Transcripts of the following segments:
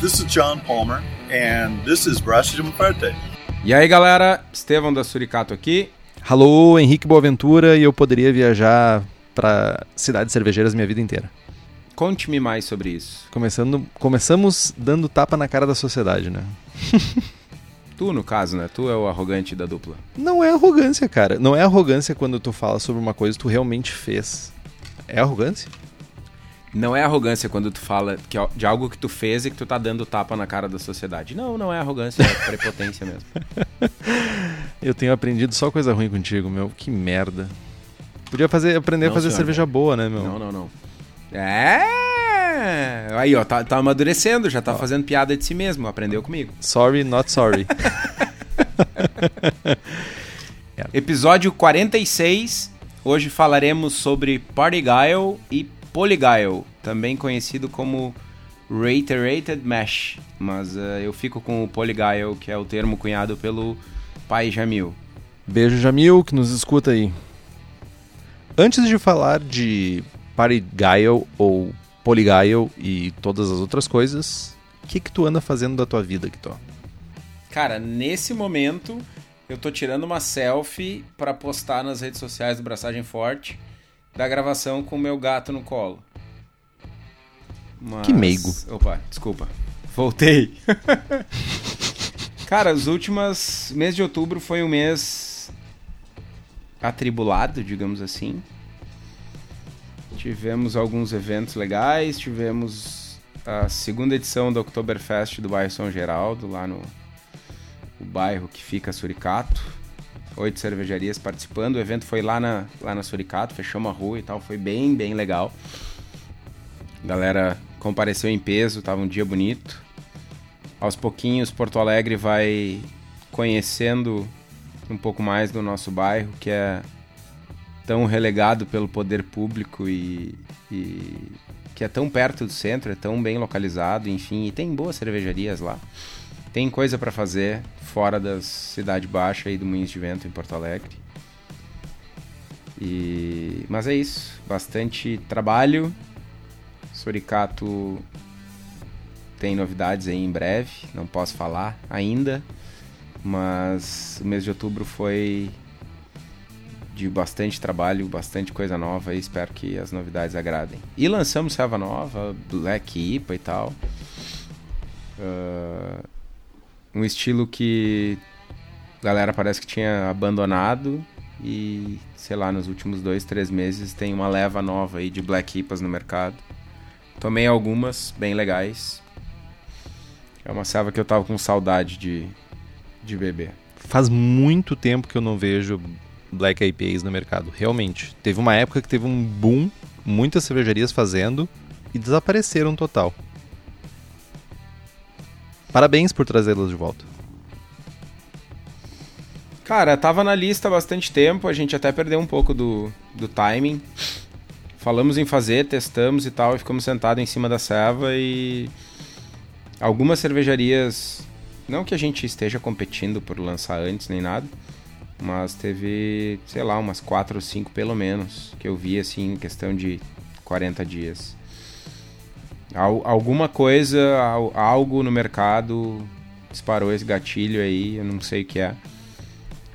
This is John Palmer, and this is Braço de Muerte. E aí, galera, Estevão da Suricato aqui. Alô, Henrique Boaventura, e eu poderia viajar para cidades cervejeiras minha vida inteira. Conte-me mais sobre isso. Começando, começamos dando tapa na cara da sociedade, né? Tu, no caso, né? Tu é o arrogante da dupla. Não é arrogância, cara. Não é arrogância quando tu fala sobre uma coisa que tu realmente fez. É arrogância? Não é arrogância quando tu fala que, de algo que tu fez e que tu tá dando tapa na cara da sociedade. Não, não é arrogância, é prepotência mesmo. Eu tenho aprendido só coisa ruim contigo, meu. Que merda. Podia fazer, aprender Não, a fazer senhor. cerveja boa, né, meu? Não, não, não. É! Aí, ó, tá, tá amadurecendo, já tá fazendo piada de si mesmo, aprendeu comigo. Sorry, not sorry. Episódio 46. Hoje falaremos sobre Party Guile e Polyguile, também conhecido como Reiterated Mesh. Mas eh, eu fico com o Polyguile, que é o termo cunhado pelo pai Jamil. Beijo, Jamil, que nos escuta aí. Antes de falar de Parigyle ou Polygyle e todas as outras coisas, o que que tu anda fazendo da tua vida, Kitó? Cara, nesse momento eu tô tirando uma selfie pra postar nas redes sociais do Braçagem Forte da gravação com o meu gato no colo. Mas- Que meigo. Opa, desculpa. Voltei. Cara, os últimos mês de outubro foi um mês atribulado, digamos assim. Tivemos alguns eventos legais, tivemos a segunda edição do Oktoberfest do bairro São Geraldo, lá no o bairro que fica Suricato. Oito cervejarias participando. O evento foi lá na, lá na Suricato, fechou uma rua e tal. Foi bem, bem legal. A galera compareceu em peso, tava um dia bonito. Aos pouquinhos, Porto Alegre vai conhecendo um pouco mais do nosso bairro, que é tão relegado pelo poder público e, e que é tão perto do centro, é tão bem localizado, enfim, e tem boas cervejarias lá. Tem coisa para fazer fora da cidade baixa e do Moinhos de Vento em Porto Alegre. E mas é isso, bastante trabalho. Suricato tem novidades aí em breve, não posso falar ainda, mas o mês de outubro foi de bastante trabalho, bastante coisa nova e espero que as novidades agradem. E lançamos serva nova, Black IPA e tal. Ah, um estilo que a galera parece que tinha abandonado e, sei lá, nos últimos dois, três meses tem uma leva nova aí de Black IPAs no mercado. Tomei algumas bem legais. É uma serva que eu tava com saudade de, de beber. Faz muito tempo que eu não vejo Black IPAs no mercado, realmente. Teve uma época que teve um boom, muitas cervejarias fazendo e desapareceram total. Parabéns por trazê-las de volta. Cara, tava na lista há bastante tempo, a gente até perdeu um pouco do, do timing. Falamos em fazer, testamos e tal, e ficamos sentados em cima da serva e algumas cervejarias, não que a gente esteja competindo por lançar antes nem nada, mas teve, sei lá, umas 4 ou 5 pelo menos, que eu vi assim em questão de 40 dias. Al- alguma coisa, al- algo no mercado disparou esse gatilho aí, eu não sei o que é.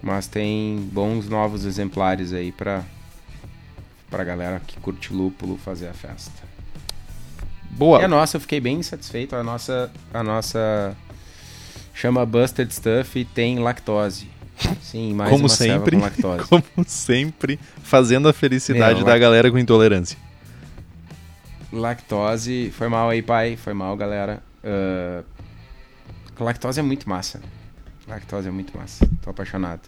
Mas tem bons novos exemplares aí pra, pra galera que curte lúpulo fazer a festa. Boa. E a nossa, eu fiquei bem satisfeito. A nossa, a nossa chama Busted Stuff e tem lactose. Sim, mais Como uma sempre. com lactose. Como sempre, fazendo a felicidade da galera com intolerância. Lactose, foi mal aí, pai. Foi mal, galera. Ah, lactose é muito massa. Lactose é muito massa. Tô apaixonado.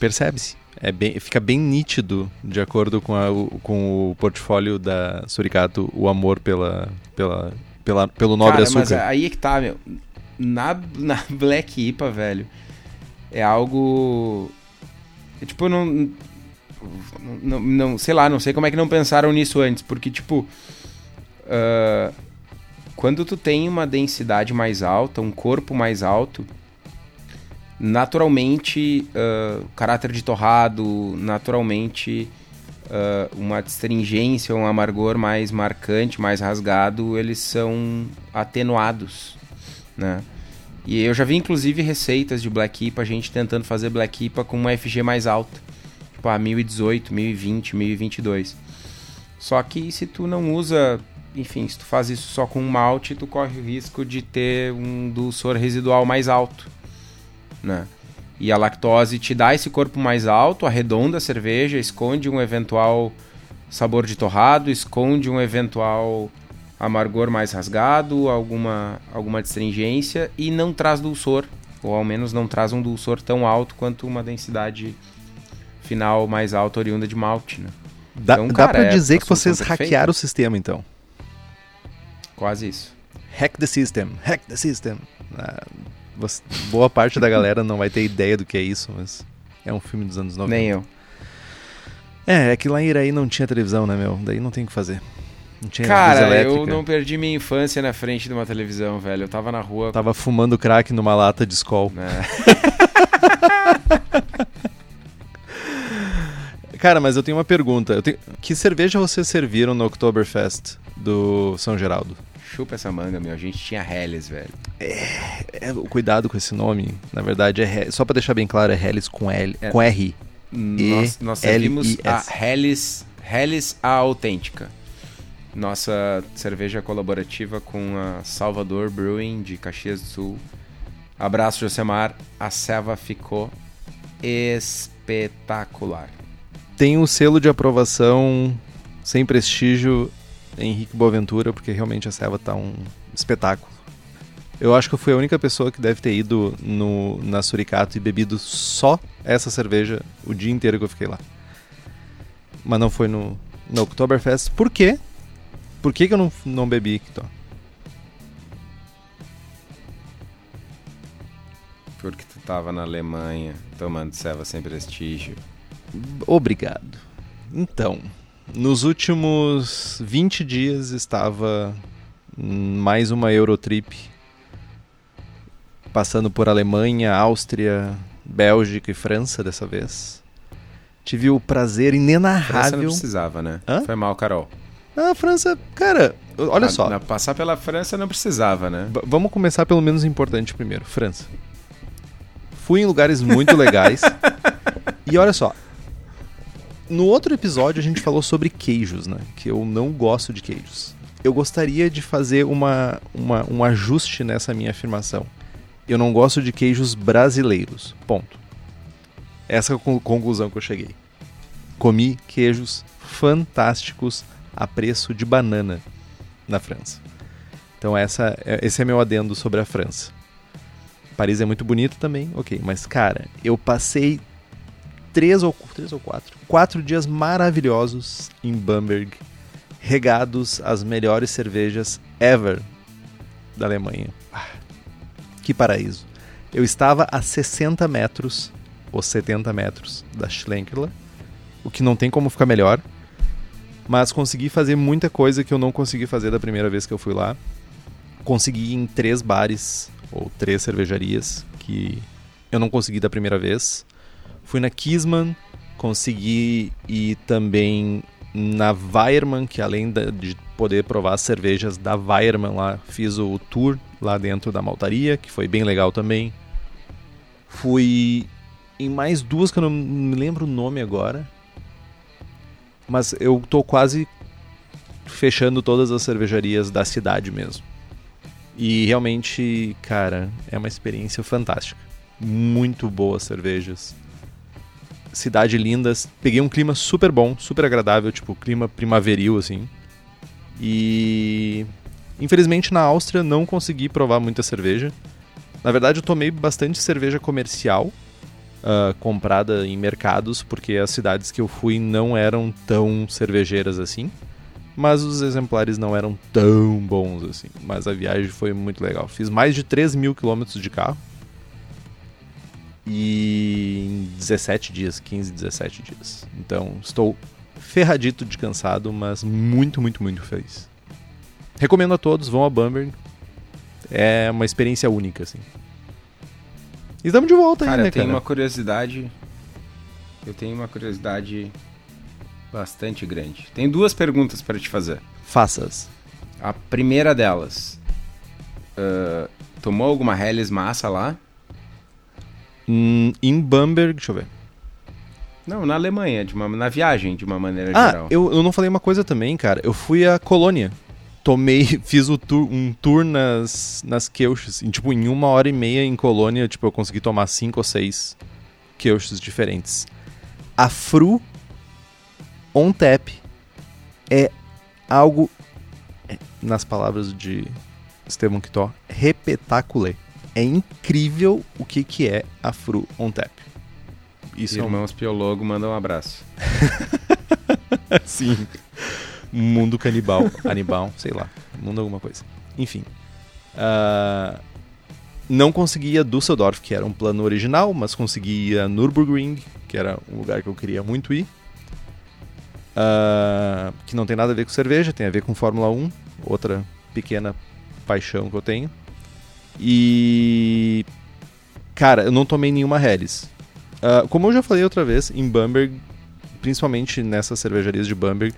Percebe-se. É bem, fica bem nítido, de acordo com, a- o, com o portfólio da Suricato, o amor pela, pela, pela, pelo nobre Cara, mas açúcar. aí é que tá, meu. Na, na Black IPA, velho, é algo. é, tipo, não, não. Não. Sei lá, não sei como é que não pensaram nisso antes. Porque, tipo. Ah, quando tu tem uma densidade mais alta, um corpo mais alto, naturalmente o caráter de torrado, naturalmente ah, uma astringência, um amargor mais marcante, mais rasgado, eles são atenuados. né? E eu já vi inclusive receitas de Black IPA, a gente tentando fazer Black IPA com uma FG mais alta, tipo a 1018, 1020, 1022. Só que se tu não usa, enfim, se tu faz isso só com um malte, tu corre o risco de ter um dulçor residual mais alto, né? E a lactose te dá esse corpo mais alto, arredonda a cerveja, esconde um eventual sabor de torrado, esconde um eventual amargor mais rasgado, alguma, alguma astringência e não traz dulçor, ou ao menos não traz um dulçor tão alto quanto uma densidade final mais alta oriunda de malte, né? Dá, então, dá pra é dizer que vocês hackearam o sistema, então. Quase isso. Hack the system, hack the system. Ah, boa parte da galera não vai ter ideia do que é isso, mas é um filme dos anos 90. Nem eu. É, é que lá em Iraí não tinha televisão, né, meu? Daí não tem o que fazer. Não tinha Cara, eu não perdi minha infância na frente de uma televisão, velho. Eu tava na rua. Tava fumando crack numa lata de Skol. É. Cara, mas eu tenho uma pergunta. Tenho... Que cerveja vocês serviram no Oktoberfest do São Geraldo? Chupa essa manga, meu. A gente tinha Helles, velho. É, é, cuidado com esse nome. Na verdade, é só para deixar bem claro, é Helles com L, é. com R. Nós, nós servimos a Helles, Helles a autêntica. Nossa cerveja colaborativa com a Salvador Brewing de Caxias do Sul. Abraço, Josemar. A ceva ficou espetacular. Tem um selo de aprovação sem prestígio Henrique Boaventura, porque realmente a ceva tá um espetáculo. Eu acho que eu fui a única pessoa que deve ter ido no, na Suricato e bebido só essa cerveja o dia inteiro que eu fiquei lá. Mas não foi no, no Oktoberfest. Por quê? Por que, que eu não, não bebi, Kito? Porque tu tava na Alemanha tomando ceva sem prestígio. Obrigado. Então, nos últimos 20 dias estava mais uma Eurotrip passando por Alemanha, Áustria, Bélgica e França dessa vez. Tive o prazer inenarrável. França não precisava, né? Hã? Foi mal, Carol. A França, cara, olha a, só. Na, passar pela França não precisava, né? B vamos começar pelo menos importante primeiro. França. Fui em lugares muito legais. e olha só. No outro episódio a gente falou sobre queijos, né? Que eu não gosto de queijos. Eu gostaria de fazer uma, uma um ajuste nessa minha afirmação eu não gosto de queijos brasileiros. Ponto. Essa é a conclusão que eu cheguei. Comi queijos fantásticos a preço de banana na França. Então essa, esse é meu adendo sobre a França. Paris é muito bonito também, ok. Mas, cara, eu passei três ou, três ou quatro, quatro dias maravilhosos em Bamberg, regados às melhores cervejas ever da Alemanha. Ah, que paraíso. Eu estava a 60 metros, ou 70 metros, da Schlenkerla, o que não tem como ficar melhor, mas consegui fazer muita coisa que eu não consegui fazer da primeira vez que eu fui lá. Consegui ir em três bares, ou três cervejarias, que eu não consegui da primeira vez. Fui na Kisman, consegui ir também na Weiermann, que além de poder provar as cervejas da Weiermann lá, fiz o tour lá dentro da maltaria, que foi bem legal também. Fui em mais duas que eu não me lembro o nome agora. Mas eu tô quase fechando todas as cervejarias da cidade mesmo. E realmente, cara, é uma experiência fantástica. Muito boas cervejas. Cidade linda. Peguei um clima super bom, super agradável, tipo clima primaveril assim. E infelizmente na Áustria não consegui provar muita cerveja. Na verdade, eu tomei bastante cerveja comercial uh, comprada em mercados, porque as cidades que eu fui não eram tão cervejeiras assim. Mas os exemplares não eram tão bons assim. Mas a viagem foi muito legal. Fiz mais de 3 mil quilômetros de carro. E em 17 dias, 15, 17 dias. Então estou ferradito de cansado, mas muito, muito, muito feliz. Recomendo a todos, vão a Bamberg. É uma experiência única, assim. E estamos de volta cara, aí, né, eu tenho uma curiosidade. Eu tenho uma curiosidade bastante grande. Tenho duas perguntas para te fazer. Faças. A primeira delas. Uh, tomou alguma Helles massa lá? Hum, em Bamberg, deixa eu ver. Não, na Alemanha, de uma, na viagem, de uma maneira Ah, geral. eu, eu não falei uma coisa também, cara. Eu fui à Colônia. Tomei, fiz o tour- um tour nas, nas queuches. Em, tipo, em uma hora e meia em Colônia, tipo, eu consegui tomar cinco ou seis queuches diferentes. A Fru on tap é algo, é, nas palavras de Esteban Quitó, repetaculé. É incrível o que, que é a Fru on tap. Isso é um Irmãos Piologo mandam um abraço. Sim. Mundo canibal. Anibal, sei lá. Mundo alguma coisa. Enfim. Ah, não conseguia Düsseldorf, que era um plano original, mas conseguia Nürburgring, que era um lugar que eu queria muito ir. Ah, que não tem nada a ver com cerveja, tem a ver com Fórmula 1, outra pequena paixão que eu tenho. E. Cara, eu não tomei nenhuma Helles. Ah, como eu já falei outra vez, em Bamberg, principalmente nessas cervejarias de Bamberg,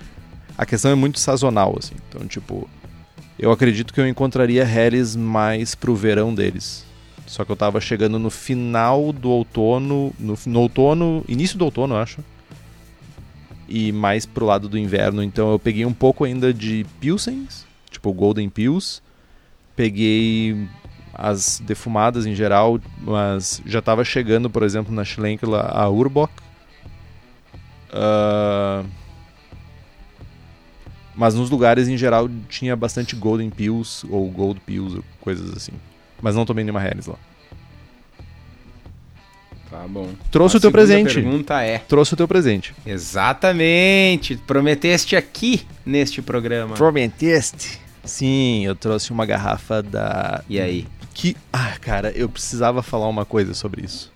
a questão é muito sazonal, assim. Então, tipo, eu acredito que eu encontraria Helles mais pro verão deles. Só que eu tava chegando no final do outono, no, no outono, início do outono, eu acho. E mais pro lado do inverno, então eu peguei um pouco ainda de Pilsens, tipo Golden Pils. Peguei as defumadas em geral, mas já tava chegando, por exemplo, na Schlenker a Urbock. Ah, mas nos lugares em geral tinha bastante Golden Pills ou Gold Pills, ou coisas assim. Mas não tomei nenhuma Helles lá. Tá bom. Trouxe A o teu presente. pergunta é: Trouxe o teu presente. Exatamente. Prometeste aqui neste programa. Prometeste? Sim, eu trouxe uma garrafa da. E aí? Que. Ah, cara, eu precisava falar uma coisa sobre isso.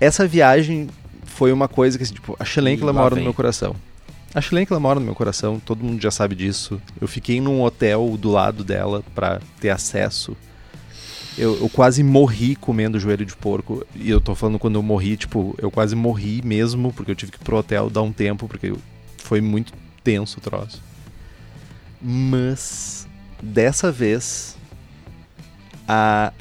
Essa viagem foi uma coisa que, assim, tipo, a lá mora no vem. meu coração. A Schlenker mora no meu coração, todo mundo já sabe disso. Eu fiquei num hotel do lado dela pra ter acesso. Eu, eu quase morri comendo joelho de porco. E eu tô falando quando eu morri, tipo, eu quase morri mesmo, porque eu tive que ir pro hotel dar um tempo, porque foi muito tenso o troço. Mas dessa vez a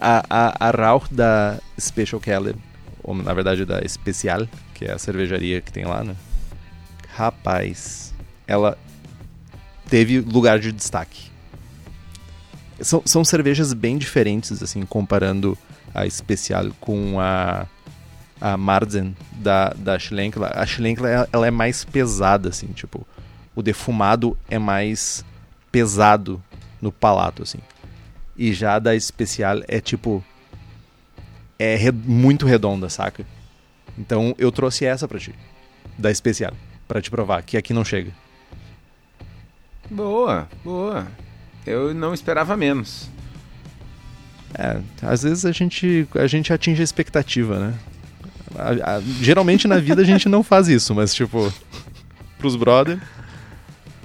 a, a, a Rauch da Special Keller, ou na verdade da Especial, que é a cervejaria que tem lá, né? Rapaz, ela teve lugar de destaque. São, são cervejas bem diferentes, assim, comparando a Especial com a, a Marzen da, da Schlenker. A Schlenker, ela, ela é mais pesada, assim, tipo, o defumado é mais pesado no palato, assim. E já da especial é tipo. É re- muito redonda, saca? Então eu trouxe essa pra ti. Da especial. Pra te provar, que aqui não chega. Boa, boa. Eu não esperava menos. É, às vezes a gente, a gente atinge a expectativa, né? A- a- geralmente na vida a gente não faz isso, mas tipo. Pros brother.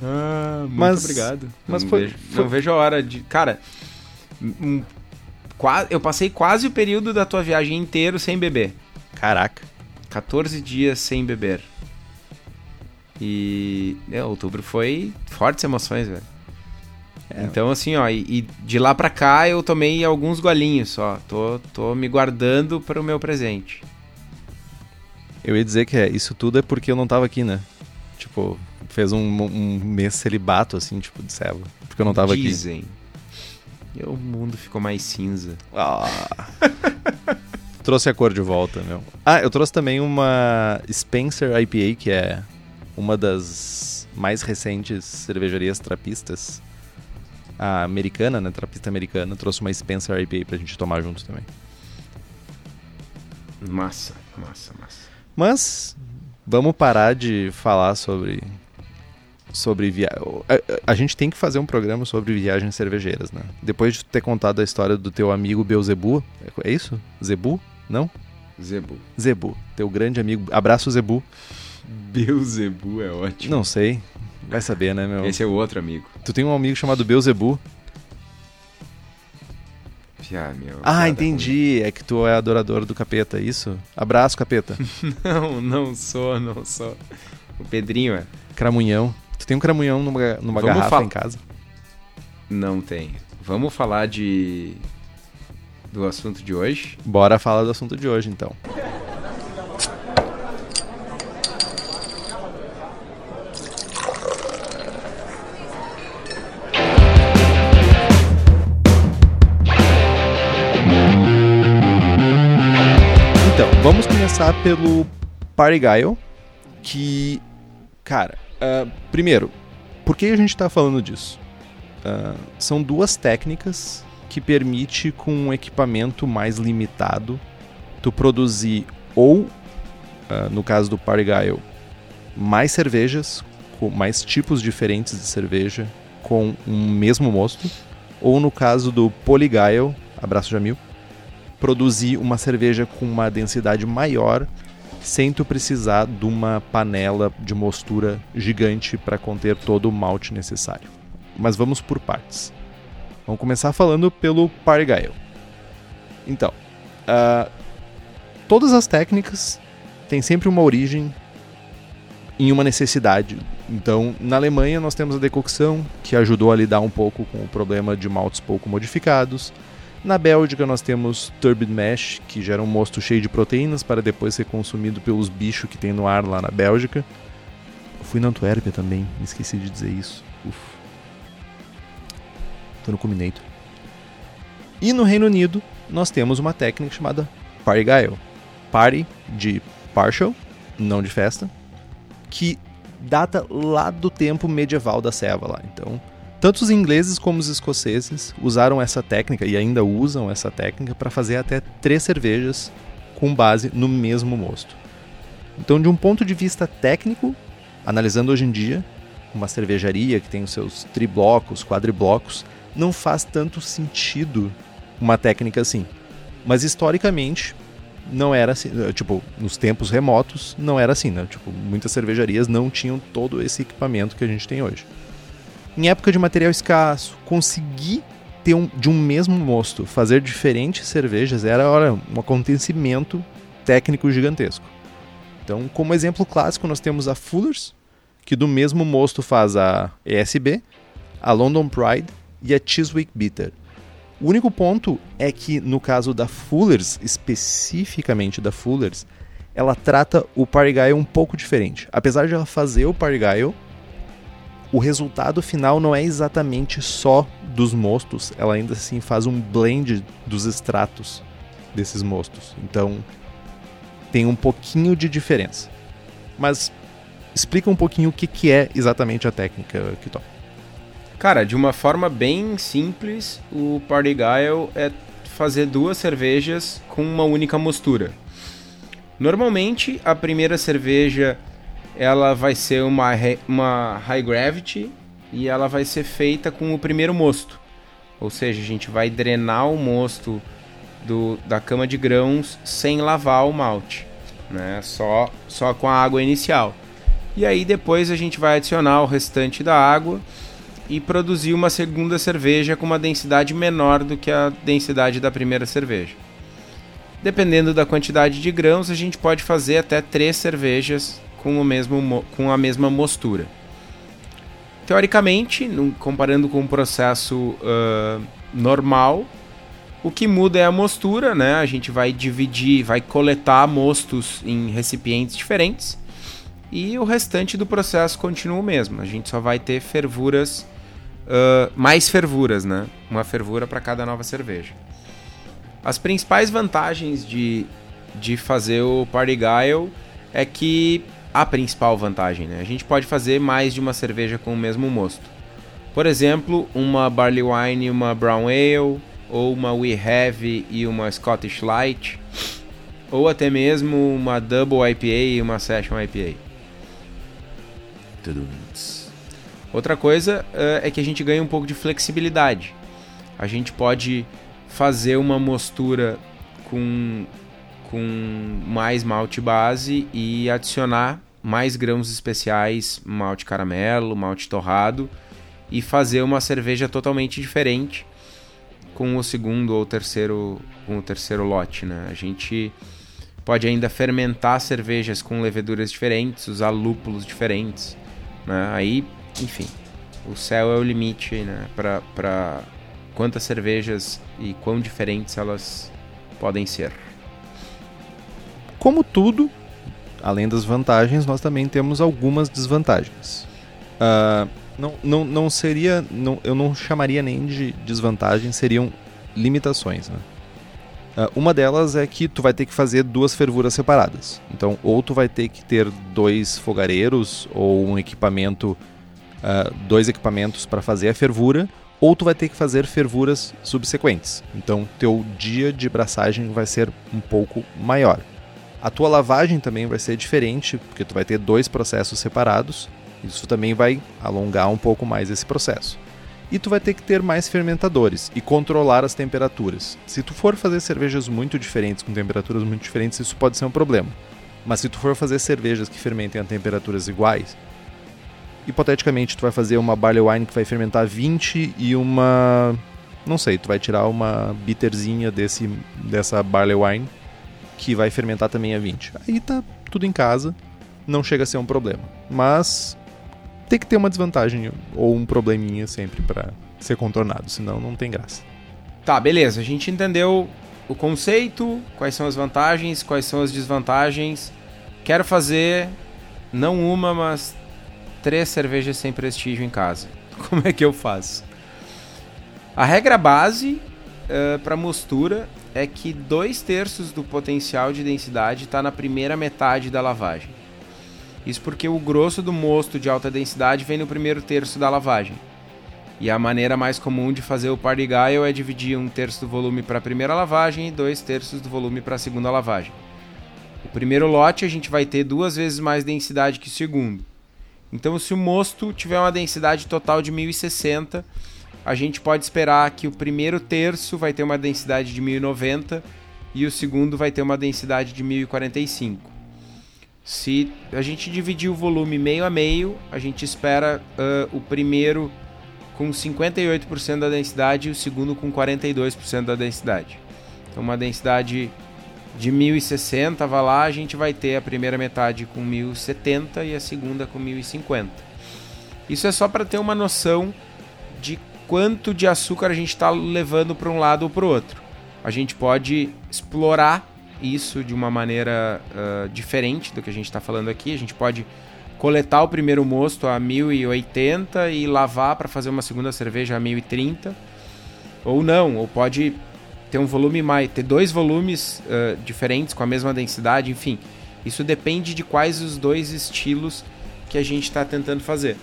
Ah, muito Mas- obrigado. mas não, foi- vejo, foi- não vejo a hora de. Cara, um- eu passei quase o período da tua viagem inteiro sem beber. Caraca. 14 dias sem beber. E. É, outubro foi fortes emoções, velho. É. Então, assim, ó, e, e de lá pra cá eu tomei alguns golinhos só. Tô, tô me guardando para o meu presente. Eu ia dizer que é, isso tudo é porque eu não tava aqui, né? Tipo, fez um, um mês celibato, assim, tipo, de célula. Porque eu não tava aqui. Dizem. E o mundo ficou mais cinza. Ah. trouxe a cor de volta, meu. Ah, eu trouxe também uma Spencer IPA, que é uma das mais recentes cervejarias trapistas. A americana, né? Trapista americana. Trouxe uma Spencer IPA pra gente tomar junto também. Massa, massa, massa. Mas vamos parar de falar sobre sobre viagem. A, a gente tem que fazer um programa sobre viagens cervejeiras, né? Depois de ter contado a história do teu amigo Beuzebu, é isso? Zebu? Não? Zebu. Zebu, teu grande amigo. Abraço Zebu. Beuzebu é ótimo. Não sei. Vai saber, né, meu? Esse é o outro amigo. Tu tem um amigo chamado Beuzebu. Ah, meu. Ah, entendi. É que tu é adorador do capeta, é isso? Abraço, capeta. ruim. Não, não sou, não sou. O Pedrinho é. Cramunhão. Tu tem um cramunhão numa, numa Vamos garrafa em casa? Não tem. vamos falar de do assunto de hoje. Bora falar do assunto de hoje, então. Então, vamos começar pelo Party Guile, que, cara, uh, primeiro, por que a gente está falando disso? Uh, são duas técnicas que permite com um equipamento mais limitado tu produzir ou, uh, no caso do Party Guile, mais cervejas, com mais tipos diferentes de cerveja com um mesmo mosto, ou no caso do Polyguile, abraço Jamil, produzir uma cerveja com uma densidade maior sem tu precisar de uma panela de mostura gigante para conter todo o malte necessário. Mas vamos por partes. Vamos começar falando pelo Pargail. Então, uh, todas as técnicas têm sempre uma origem em uma necessidade. Então, na Alemanha nós temos a decocção, que ajudou a lidar um pouco com o problema de maltes pouco modificados. Na Bélgica nós temos Turbid Mash, que gera um mosto cheio de proteínas para depois ser consumido pelos bichos que tem no ar lá na Bélgica. Eu fui na Antuérpia também, esqueci de dizer isso. Uf. Tô no Cuminator. E no Reino Unido nós temos uma técnica chamada Party Guile. Party de partial, não de festa, que data lá do tempo medieval da ceva lá. Então, tanto os ingleses como os escoceses usaram essa técnica e ainda usam essa técnica para fazer até três cervejas com base no mesmo mosto. Então, de um ponto de vista técnico, analisando hoje em dia, uma cervejaria que tem os seus triblocos, quadriblocos, não faz tanto sentido uma técnica assim. Mas historicamente não era assim, tipo, nos tempos remotos não era assim, né? Tipo, muitas cervejarias não tinham todo esse equipamento que a gente tem hoje em época de material escasso, conseguir ter um, de um mesmo mosto fazer diferentes cervejas era olha, um acontecimento técnico gigantesco. Então, como exemplo clássico, nós temos a Fuller's, que do mesmo mosto faz a ESB, a London Pride e a Chiswick Bitter. O único ponto é que no caso da Fuller's, especificamente da Fuller's, ela trata o Parry um pouco diferente. Apesar de ela fazer o Parry o resultado final não é exatamente só dos mostos, ela ainda assim faz um blend dos extratos desses mostos. Então tem um pouquinho de diferença. Mas explica um pouquinho o que, que é exatamente a técnica toca. Cara, de uma forma bem simples, o Party Guile é fazer duas cervejas com uma única mostura. Normalmente, a primeira cerveja ela vai ser uma, uma high gravity e ela vai ser feita com o primeiro mosto. Ou seja, a gente vai drenar o mosto do, da cama de grãos sem lavar o malte, né? Só, só com a água inicial. E aí depois a gente vai adicionar o restante da água e produzir uma segunda cerveja com uma densidade menor do que a densidade da primeira cerveja. Dependendo da quantidade de grãos, a gente pode fazer até três cervejas com, o mesmo, com a mesma mostura. Teoricamente, comparando com o processo uh, normal, o que muda é a mostura, né? A gente vai dividir, vai coletar mostos em recipientes diferentes e o restante do processo continua o mesmo. A gente só vai ter fervuras, uh, mais fervuras, né? Uma fervura para cada nova cerveja. As principais vantagens de, de fazer o Party Guile é que a principal vantagem. Né? A gente pode fazer mais de uma cerveja com o mesmo mosto. Por exemplo, uma Barley Wine e uma Brown Ale, ou uma We Have e uma Scottish Light, ou até mesmo uma Double IPA e uma Session IPA. Outra coisa uh, é que a gente ganha um pouco de flexibilidade. A gente pode fazer uma mostura com com mais malte base e adicionar mais grãos especiais, malte caramelo, malte torrado e fazer uma cerveja totalmente diferente com o segundo ou terceiro com o terceiro lote, né? A gente pode ainda fermentar cervejas com leveduras diferentes, usar lúpulos diferentes, né? Aí, enfim, o céu é o limite, né? Para quantas cervejas e quão diferentes elas podem ser. Como tudo, além das vantagens, nós também temos algumas desvantagens. Uh, não, não, não seria. Não, eu não chamaria nem de desvantagens, seriam limitações. Né? Uh, uma delas é que tu vai ter que fazer duas fervuras separadas. Então, ou tu vai ter que ter dois fogareiros ou um equipamento, uh, dois equipamentos para fazer a fervura, ou tu vai ter que fazer fervuras subsequentes. Então, teu dia de braçagem vai ser um pouco maior. A tua lavagem também vai ser diferente, porque tu vai ter dois processos separados. Isso também vai alongar um pouco mais esse processo. E tu vai ter que ter mais fermentadores e controlar as temperaturas. Se tu for fazer cervejas muito diferentes, com temperaturas muito diferentes, isso pode ser um problema. Mas se tu for fazer cervejas que fermentem a temperaturas iguais, hipoteticamente tu vai fazer uma barley wine que vai fermentar 20 e uma não sei, tu vai tirar uma bitterzinha desse dessa barley wine que vai fermentar também a 20. Aí tá tudo em casa, não chega a ser um problema. Mas tem que ter uma desvantagem ou um probleminha sempre para ser contornado, senão não tem graça. Tá, beleza. A gente entendeu o conceito, quais são as vantagens, quais são as desvantagens. Quero fazer não uma, mas três cervejas sem prestígio em casa. Como é que eu faço? A regra base uh, para mostura é que dois terços do potencial de densidade está na primeira metade da lavagem. Isso porque o grosso do mosto de alta densidade vem no primeiro terço da lavagem. E a maneira mais comum de fazer o party gale é dividir um terço do volume para a primeira lavagem e dois terços do volume para a segunda lavagem. O primeiro lote a gente vai ter duas vezes mais densidade que o segundo. Então, se o mosto tiver uma densidade total de 1060, a gente pode esperar que o primeiro terço vai ter uma densidade de 1090 e o segundo vai ter uma densidade de 1045. Se a gente dividir o volume meio a meio, a gente espera uh, o primeiro com 58% da densidade e o segundo com 42% da densidade. Então, uma densidade de 1060, vai lá, a gente vai ter a primeira metade com 1070 e a segunda com 1050. Isso é só para ter uma noção de quanto de açúcar a gente está levando para um lado ou para o outro. A gente pode explorar isso de uma maneira uh, diferente do que a gente está falando aqui. A gente pode coletar o primeiro mosto a 1080 e lavar para fazer uma segunda cerveja a 1030. Ou não, ou pode ter um volume mais, ter dois volumes uh, diferentes com a mesma densidade, enfim. Isso depende de quais os dois estilos que a gente está tentando fazer.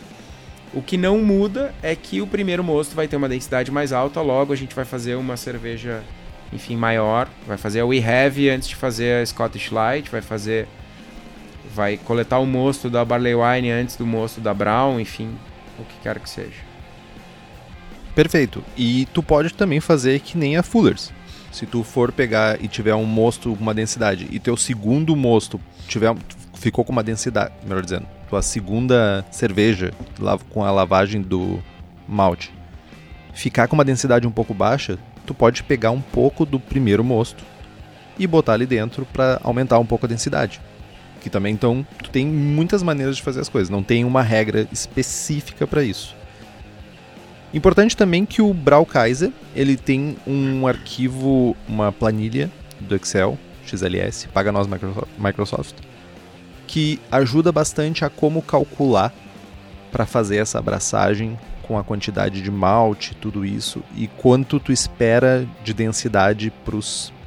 O que não muda é que o primeiro mosto vai ter uma densidade mais alta, logo a gente vai fazer uma cerveja, enfim, maior. Vai fazer a We Have antes de fazer a Scottish Light, vai fazer. Vai coletar o mosto da Barley Wine antes do mosto da Brown, enfim, o que quer que seja. Perfeito. E tu pode também fazer que nem a Fuller's. Se tu for pegar e tiver um mosto com uma densidade e teu segundo mosto tiver ficou com uma densidade, melhor dizendo, tua segunda cerveja com a lavagem do malte ficar com uma densidade um pouco baixa, tu pode pegar um pouco do primeiro mosto e botar ali dentro para aumentar um pouco a densidade. Que também então tu tem muitas maneiras de fazer as coisas, não tem uma regra específica para isso. Importante também que o Braukaiser, ele tem um arquivo, uma planilha do Excel, XLS, paga nós Microsoft, que ajuda bastante a como calcular para fazer essa abraçagem com a quantidade de malte, tudo isso, e quanto tu espera de densidade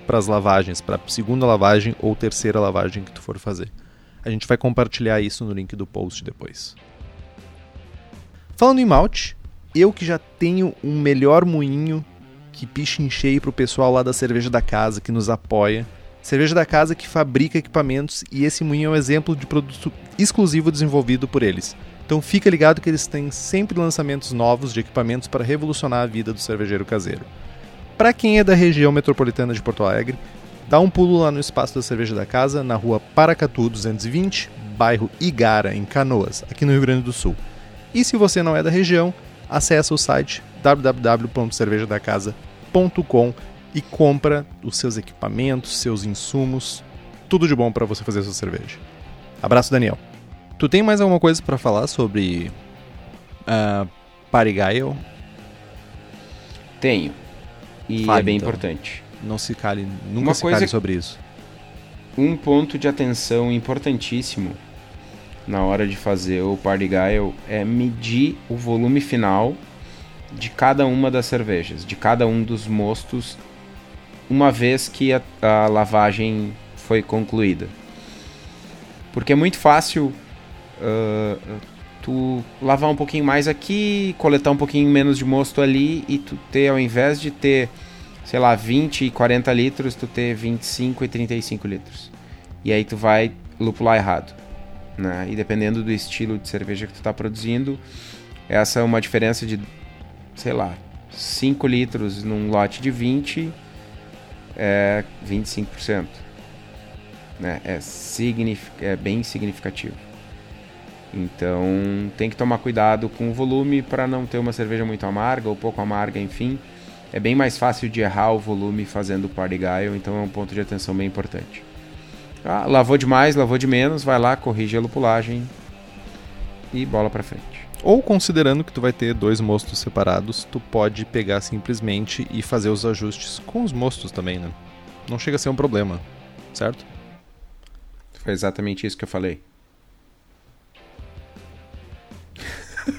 para as lavagens, para a segunda lavagem ou terceira lavagem que tu for fazer. A gente vai compartilhar isso no link do post depois. Falando em malte, eu que já tenho um melhor moinho que piche em cheio pro pessoal lá da Cerveja da Casa que nos apoia. Cerveja da Casa que fabrica equipamentos e esse moinho é um exemplo de produto exclusivo desenvolvido por eles. Então fica ligado que eles têm sempre lançamentos novos de equipamentos para revolucionar a vida do cervejeiro caseiro. Para quem é da região metropolitana de Porto Alegre, dá um pulo lá no espaço da Cerveja da Casa, na rua Paracatu 220, bairro Igara, em Canoas, aqui no Rio Grande do Sul. E se você não é da região, acessa o site www.cervejadacasa.com e compra os seus equipamentos, seus insumos, tudo de bom para você fazer sua cerveja. Abraço, Daniel. Tu tem mais alguma coisa para falar sobre uh, Parigaio? Tenho. E Fale, é bem então. importante. Não se cale, nunca Uma se coisa cale sobre isso. Um ponto de atenção importantíssimo na hora de fazer o Party Guile é medir o volume final de cada uma das cervejas, de cada um dos mostos, uma vez que a, a lavagem foi concluída. Porque é muito fácil ah, tu lavar um pouquinho mais aqui, coletar um pouquinho menos de mosto ali e tu ter, ao invés de ter, sei lá, 20 e 40 litros, tu ter 25 e 35 litros. E aí tu vai lupular errado. Né? E dependendo do estilo de cerveja que tu tá produzindo, essa é uma diferença de, sei lá, 5 litros num lote de 20 é 25%. Né? É, é bem significativo. Então tem que tomar cuidado com o volume para não ter uma cerveja muito amarga ou pouco amarga, enfim. É bem mais fácil de errar o volume fazendo o party guile, então é um ponto de atenção bem importante. Ah, lavou demais, lavou de menos, vai lá, corrige a lupulagem e bola pra frente. Ou considerando que tu vai ter dois mostos separados, tu pode pegar simplesmente e fazer os ajustes com os mostos também, né? Não chega a ser um problema, certo? Foi exatamente isso que eu falei.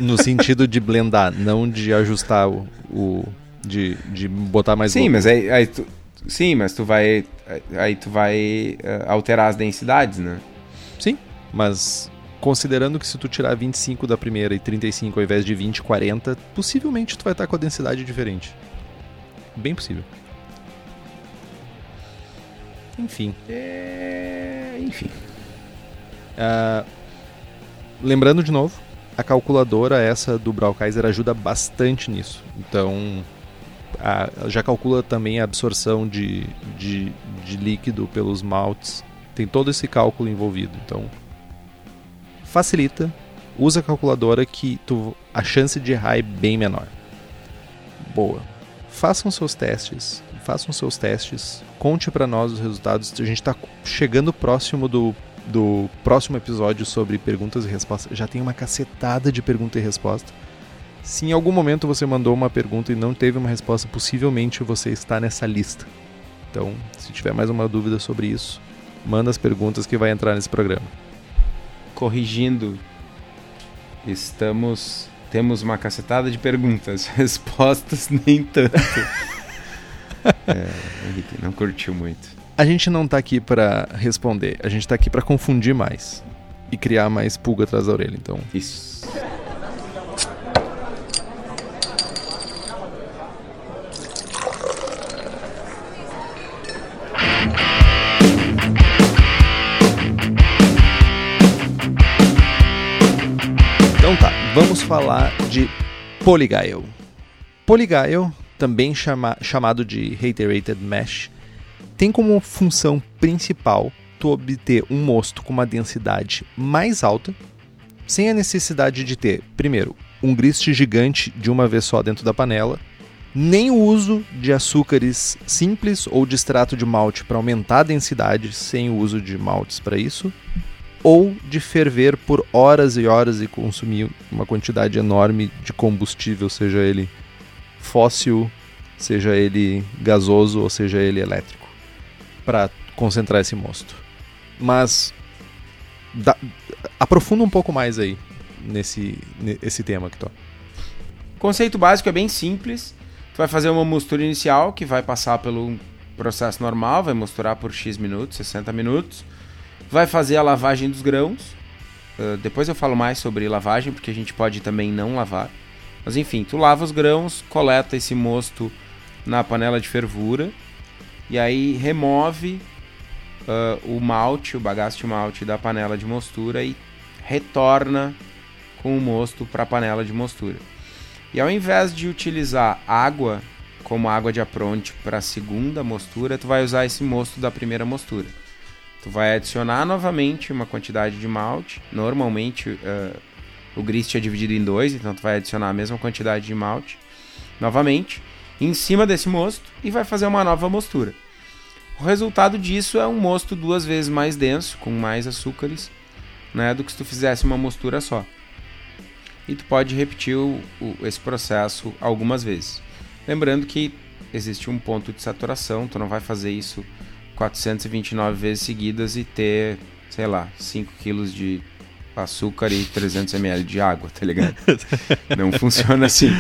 No sentido de blendar, não de ajustar o. o- de, de botar mais sim, mas aí, aí tu, sim, mas tu vai aí tu vai eh, alterar as densidades, né? Sim, mas considerando que se tu tirar 25 da primeira e 35 ao invés de 20 e 40, possivelmente tu vai estar com a densidade diferente. Bem possível. Enfim. É, enfim. Ah, lembrando de novo, a calculadora essa do Braukaiser ajuda bastante nisso. Então, a- já calcula também a absorção de, de, de líquido pelos maltes. Tem todo esse cálculo envolvido. Então, facilita. Usa a calculadora que tu, a chance de errar é bem menor. Boa. Façam seus testes. Façam seus testes. Conte para nós os resultados. A gente está chegando próximo do do próximo episódio sobre perguntas e respostas. Já tem uma cacetada de pergunta e resposta. Se em algum momento você mandou uma pergunta e não teve uma resposta, possivelmente você está nessa lista. Então, se tiver mais uma dúvida sobre isso, manda as perguntas que vai entrar nesse programa. Corrigindo, estamos temos uma cacetada de perguntas, respostas nem tanto. é, Henrique não curtiu muito. A gente não tá aqui para responder, a gente tá aqui para confundir mais e criar mais pulga atrás da orelha. Então, Isso. Falar de Polygyle. Polygyle, também chama- chamado de Reiterated Mesh, tem como função principal tu obter um mosto com uma densidade mais alta, sem a necessidade de ter, primeiro, um grist gigante de uma vez só dentro da panela, nem o uso de açúcares simples ou de extrato de malte para aumentar a densidade, sem o uso de maltes para isso, ou de ferver por horas e horas e consumir uma quantidade enorme de combustível, seja ele fóssil, seja ele gasoso ou seja ele elétrico, para concentrar esse mosto. Mas dá- aprofunda um pouco mais aí nesse esse tema que tô. Conceito básico é bem simples. Tu vai fazer uma mistura inicial que vai passar pelo processo normal, vai misturar por X minutos, 60 minutos. Vai fazer a lavagem dos grãos. Uh, depois eu falo mais sobre lavagem, porque a gente pode também não lavar. Mas enfim, tu lava os grãos, coleta esse mosto na panela de fervura e aí remove uh, o malte, o bagaço de malte da panela de mostura e retorna com o mosto para a panela de mostura. E ao invés de utilizar água como água de apronte para a segunda mostura, tu vai usar esse mosto da primeira mostura. Tu vai adicionar novamente uma quantidade de malte. Normalmente uh, o grist é dividido em dois, então tu vai adicionar a mesma quantidade de malte novamente em cima desse mosto e vai fazer uma nova mostura. O resultado disso é um mosto duas vezes mais denso, com mais açúcares, né, do que se tu fizesse uma mostura só. E tu pode repetir o, o, esse processo algumas vezes. Lembrando que existe um ponto de saturação, tu não vai fazer isso 429 vezes seguidas e ter, sei lá, 5 quilos de açúcar e 300 ml de água, tá ligado? não funciona assim,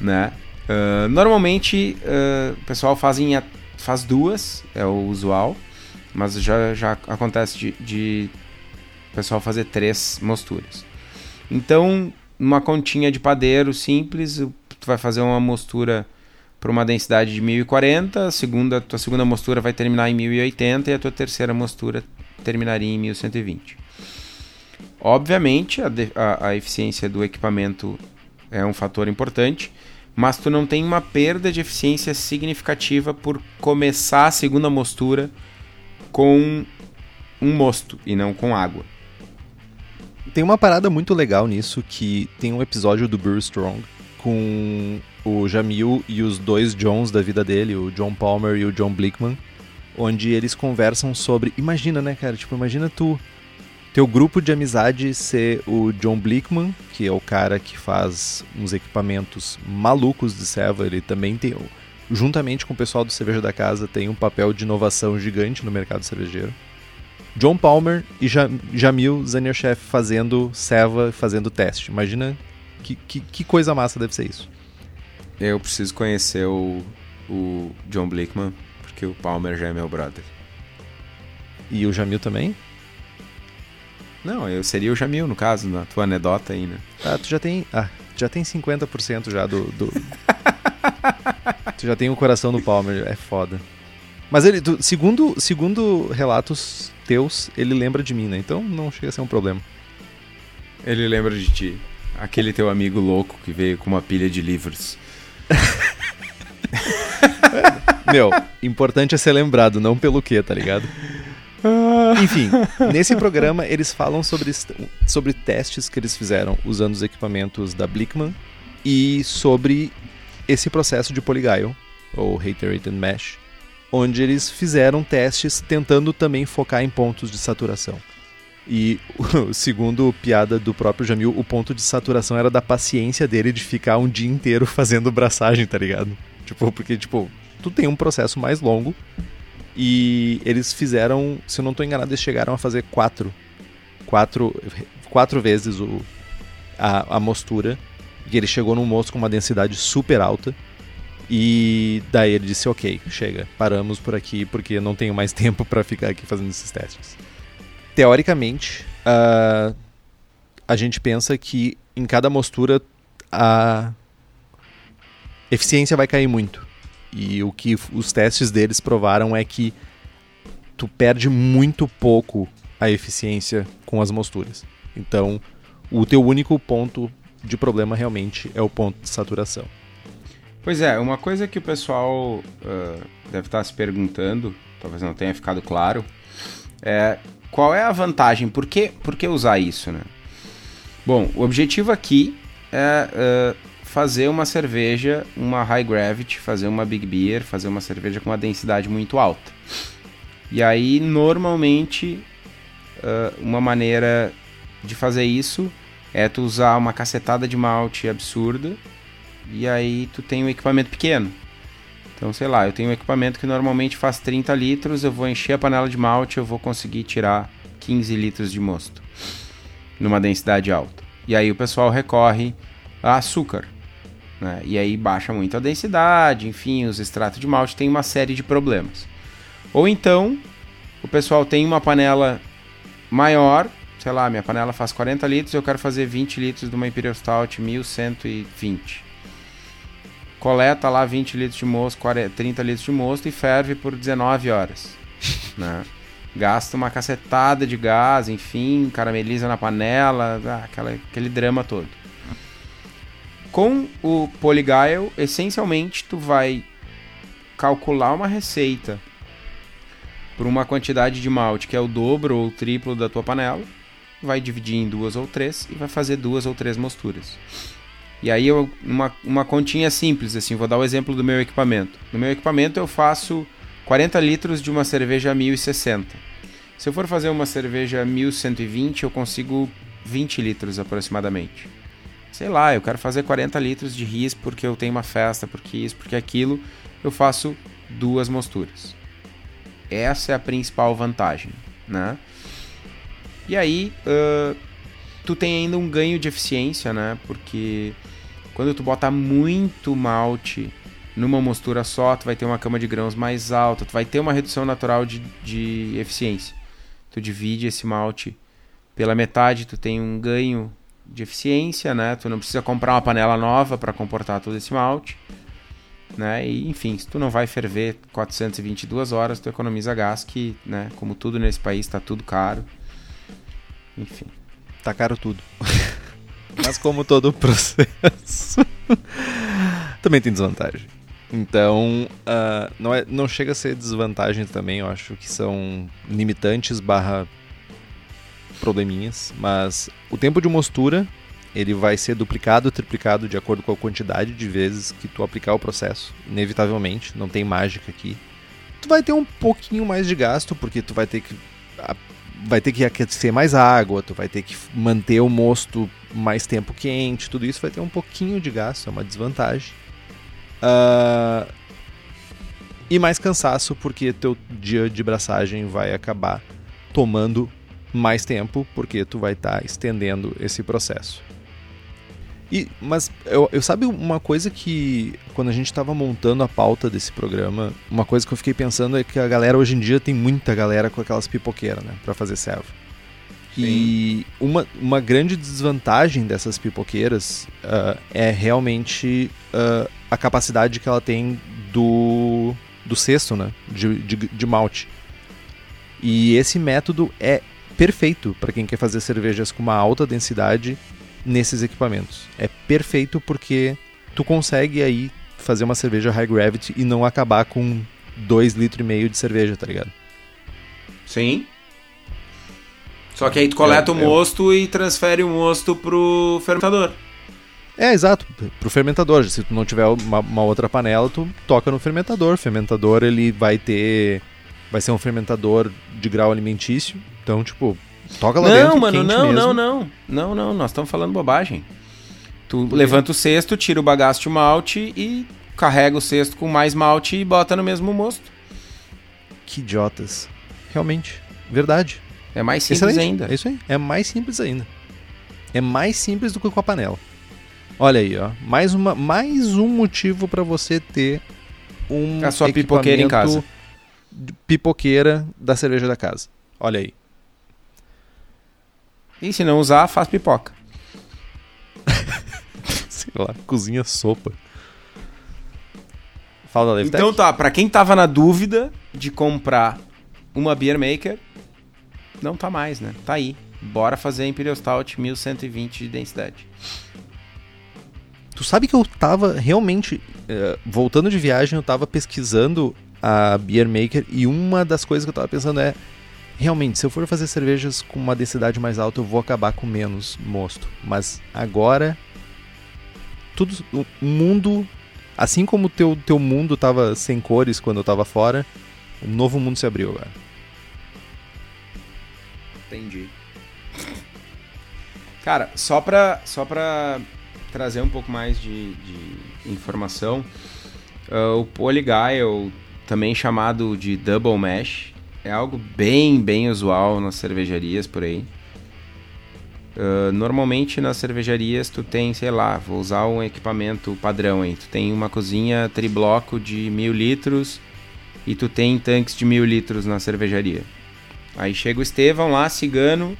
né? Uh, normalmente uh, o pessoal faz, em, faz duas, é o usual, mas já, já acontece de, de o pessoal fazer três mosturas. Então, numa continha de padeiro simples, tu vai fazer uma mostura para uma densidade de 1040, a segunda, tua segunda mostura vai terminar em 1080 e a tua terceira mostura terminaria em 1120. Obviamente, a, a, a eficiência do equipamento é um fator importante, mas tu não tem uma perda de eficiência significativa por começar a segunda mostura com um mosto e não com água. Tem uma parada muito legal nisso que tem um episódio do Bruce Strong com o Jamil e os dois Johns da vida dele, o John Palmer e o John Blickman, onde eles conversam sobre, imagina, né, cara, tipo, imagina tu teu grupo de amizade ser o John Blickman, que é o cara que faz uns equipamentos malucos de serva, ele também tem, juntamente com o pessoal do Cerveja da Casa, tem um papel de inovação gigante no mercado cervejeiro. John Palmer e Jamil Zanierchef fazendo serva, fazendo teste. Imagina que, que, que, coisa massa deve ser isso. Eu preciso conhecer o, o John Blickman, porque o Palmer já é meu brother. E o Jamil também? Não, eu seria o Jamil, no caso, na tua anedota aí, né? Ah, tu já tem. Ah, já tem 50% já do. do... tu já tem o coração do Palmer, é foda. Mas ele, tu, segundo, segundo relatos teus, ele lembra de mim, né? Então não chega a ser um problema. Ele lembra de ti. Aquele teu amigo louco que veio com uma pilha de livros. Meu, importante é ser lembrado, não pelo quê, tá ligado? Enfim, nesse programa eles falam sobre, sobre testes que eles fizeram usando os equipamentos da Blickman e sobre esse processo de Polygyle, ou Reiterated Mesh, onde eles fizeram testes tentando também focar em pontos de saturação. E, segundo piada do próprio Jamil, o ponto de saturação era da paciência dele de ficar um dia inteiro fazendo braçagem, tá ligado? Tipo, porque, tipo, tu tem um processo mais longo e eles fizeram, se eu não estou enganado, eles chegaram a fazer quatro, quatro, quatro vezes o, a, a mostura. E ele chegou num mosto com uma densidade super alta. E daí ele disse: Ok, chega, paramos por aqui porque não tenho mais tempo para ficar aqui fazendo esses testes. Teoricamente, uh, a gente pensa que em cada mostura a eficiência vai cair muito. E o que os testes deles provaram é que tu perde muito pouco a eficiência com as mosturas. Então, o teu único ponto de problema realmente é o ponto de saturação. Pois é, uma coisa que o pessoal uh, deve estar se perguntando, talvez não tenha ficado claro, é qual é a vantagem? Por que, por que usar isso, né? Bom, o objetivo aqui é uh, fazer uma cerveja, uma high gravity, fazer uma big beer, fazer uma cerveja com uma densidade muito alta. E aí, normalmente, uh, uma maneira de fazer isso é tu usar uma cacetada de malte absurda e aí tu tem um equipamento pequeno. Então, sei lá, eu tenho um equipamento que normalmente faz 30 litros, eu vou encher a panela de malte, eu vou conseguir tirar 15 litros de mosto numa densidade alta. E aí o pessoal recorre a açúcar. Né? E aí baixa muito a densidade, enfim, os extratos de malte têm uma série de problemas. Ou então, o pessoal tem uma panela maior, sei lá, minha panela faz 40 litros, eu quero fazer 20 litros de uma Imperial Stout 1120. Coleta lá 20 litros de mosto, 40, 30 litros de mosto e ferve por 19 horas. né? Gasta uma cacetada de gás, enfim, carameliza na panela, aquela, aquele drama todo. Com o Polygyle, essencialmente tu vai calcular uma receita por uma quantidade de malte que é o dobro ou o triplo da tua panela, vai dividir em duas ou três e vai fazer duas ou três mosturas. E aí eu uma, uma continha simples assim, vou dar o exemplo do meu equipamento. No meu equipamento eu faço 40 litros de uma cerveja 1060. Se eu for fazer uma cerveja 1120, eu consigo 20 litros aproximadamente. sei lá, eu quero fazer 40 litros de RIS porque eu tenho uma festa, porque isso, porque aquilo, eu faço duas mosturas. Essa é a principal vantagem, né? E aí, uh, tu tem ainda um ganho de eficiência, né? Porque quando tu bota muito malte numa mostura só, tu vai ter uma cama de grãos mais alta, tu vai ter uma redução natural de, de eficiência. Tu divide esse malte pela metade, tu tem um ganho de eficiência, né? Tu não precisa comprar uma panela nova para comportar todo esse malte, né? E enfim, se tu não vai ferver 422 horas, tu economiza gás que, né, como tudo nesse país está tudo caro. Enfim, caro tudo. Mas como todo processo, também tem desvantagem. Então, uh, não, é, não chega a ser desvantagem também, eu acho que são limitantes barra probleminhas, mas o tempo de mostura ele vai ser duplicado, triplicado de acordo com a quantidade de vezes que tu aplicar o processo, inevitavelmente, não tem mágica aqui. Tu vai ter um pouquinho mais de gasto, porque tu vai ter que vai ter que aquecer mais água, tu vai ter que manter o mosto mais tempo quente, tudo isso vai ter um pouquinho de gasto, é uma desvantagem. Uh, e mais cansaço, porque teu dia de braçagem vai acabar tomando mais tempo, porque tu vai estar tá estendendo esse processo. E, mas eu, eu sabe uma coisa que quando a gente estava montando a pauta desse programa, uma coisa que eu fiquei pensando é que a galera hoje em dia tem muita galera com aquelas pipoqueiras, né, para fazer servo. E uma, uma grande desvantagem dessas pipoqueiras uh, é realmente uh, a capacidade que ela tem do, do cesto, né? De, de, de malte. E esse método é perfeito para quem quer fazer cervejas com uma alta densidade nesses equipamentos. É perfeito porque tu consegue aí fazer uma cerveja high gravity e não acabar com 2,5 litros e meio de cerveja, tá ligado? Sim. Só que aí tu coleta é, o mosto é... e transfere o mosto pro fermentador. É, exato, pro fermentador. Se tu não tiver uma, uma, outra panela, tu toca no fermentador. O fermentador ele vai ter vai ser um fermentador de grau alimentício então, tipo, toca lá não, dentro. Mano, não, mesmo. não, não. Não, não, nós estamos falando bobagem. Tu levanta o cesto, tira o bagaço de malte e carrega o cesto com mais malte e bota no mesmo mosto. Que idiotas. Realmente. Verdade. É mais simples Excelente. ainda. É isso aí. É mais simples ainda. É mais simples do que com a panela. Olha aí, ó. Mais, uma, mais um motivo para você ter um a sua pipoqueira em casa. Pipoqueira da cerveja da casa. Olha aí. E se não usar, faz pipoca. Sei lá, cozinha sopa. Fala da Então tá, pra quem tava na dúvida de comprar uma Beer Maker, não tá mais, né? Tá aí. Bora fazer Imperial Stout 1120 de densidade. Tu sabe que eu tava realmente, uh, voltando de viagem, eu tava pesquisando a Beer Maker e uma das coisas que eu tava pensando é realmente, se eu for fazer cervejas com uma densidade mais alta, eu vou acabar com menos mosto. Mas agora, tudo, o mundo, assim como o teu, teu mundo tava sem cores quando eu tava fora, um novo mundo se abriu agora. Entendi. Cara, só pra, só pra trazer um pouco mais de, de informação, uh, o Polyguile, também chamado de Double Mesh, é algo bem, bem usual nas cervejarias por aí. Uh, normalmente nas cervejarias tu tem, sei lá, vou usar um equipamento padrão aí. Tu tem uma cozinha tribloco de mil litros e tu tem tanques de mil litros na cervejaria. Aí chega o Estevão lá, cigano,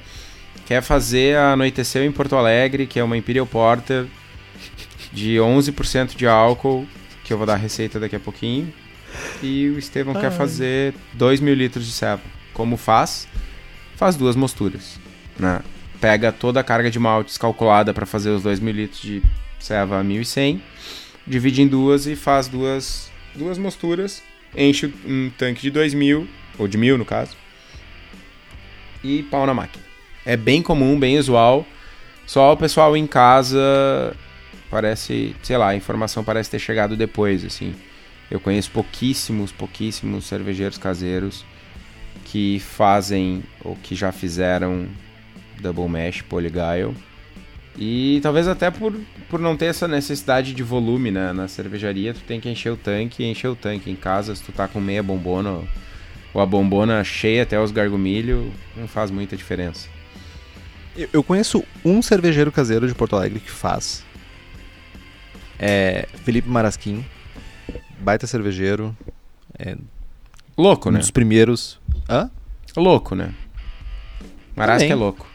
quer fazer a Anoiteceu em Porto Alegre, que é uma Imperial Porter de 11% de álcool, que eu vou dar a receita daqui a pouquinho. E o Estevão quer fazer 2 mil litros de ceva. Como faz? Faz duas mosturas. Né? Pega toda a carga de maltes calculada para fazer os 2 mil litros de ceva a 1100, divide em duas e faz duas, duas mosturas, enche um tanque de 2 mil, ou de mil no caso, e pau na máquina. É bem comum, bem usual. Só o pessoal em casa parece, sei lá, a informação parece ter chegado depois, assim. Eu conheço pouquíssimos, pouquíssimos cervejeiros caseiros que fazem ou que já fizeram double mash polyguile. E talvez até por, por não ter essa necessidade de volume né? na cervejaria, tu tem que encher o tanque e encher o tanque. Em casa, se tu tá com meia bombona ou a bombona cheia até os gargumilho, não faz muita diferença. Eu conheço um cervejeiro caseiro de Porto Alegre que faz. É Felipe Marasquim, baita cervejeiro. É Louco, um né? dos primeiros. Hã? Louco, né? Marasca é louco.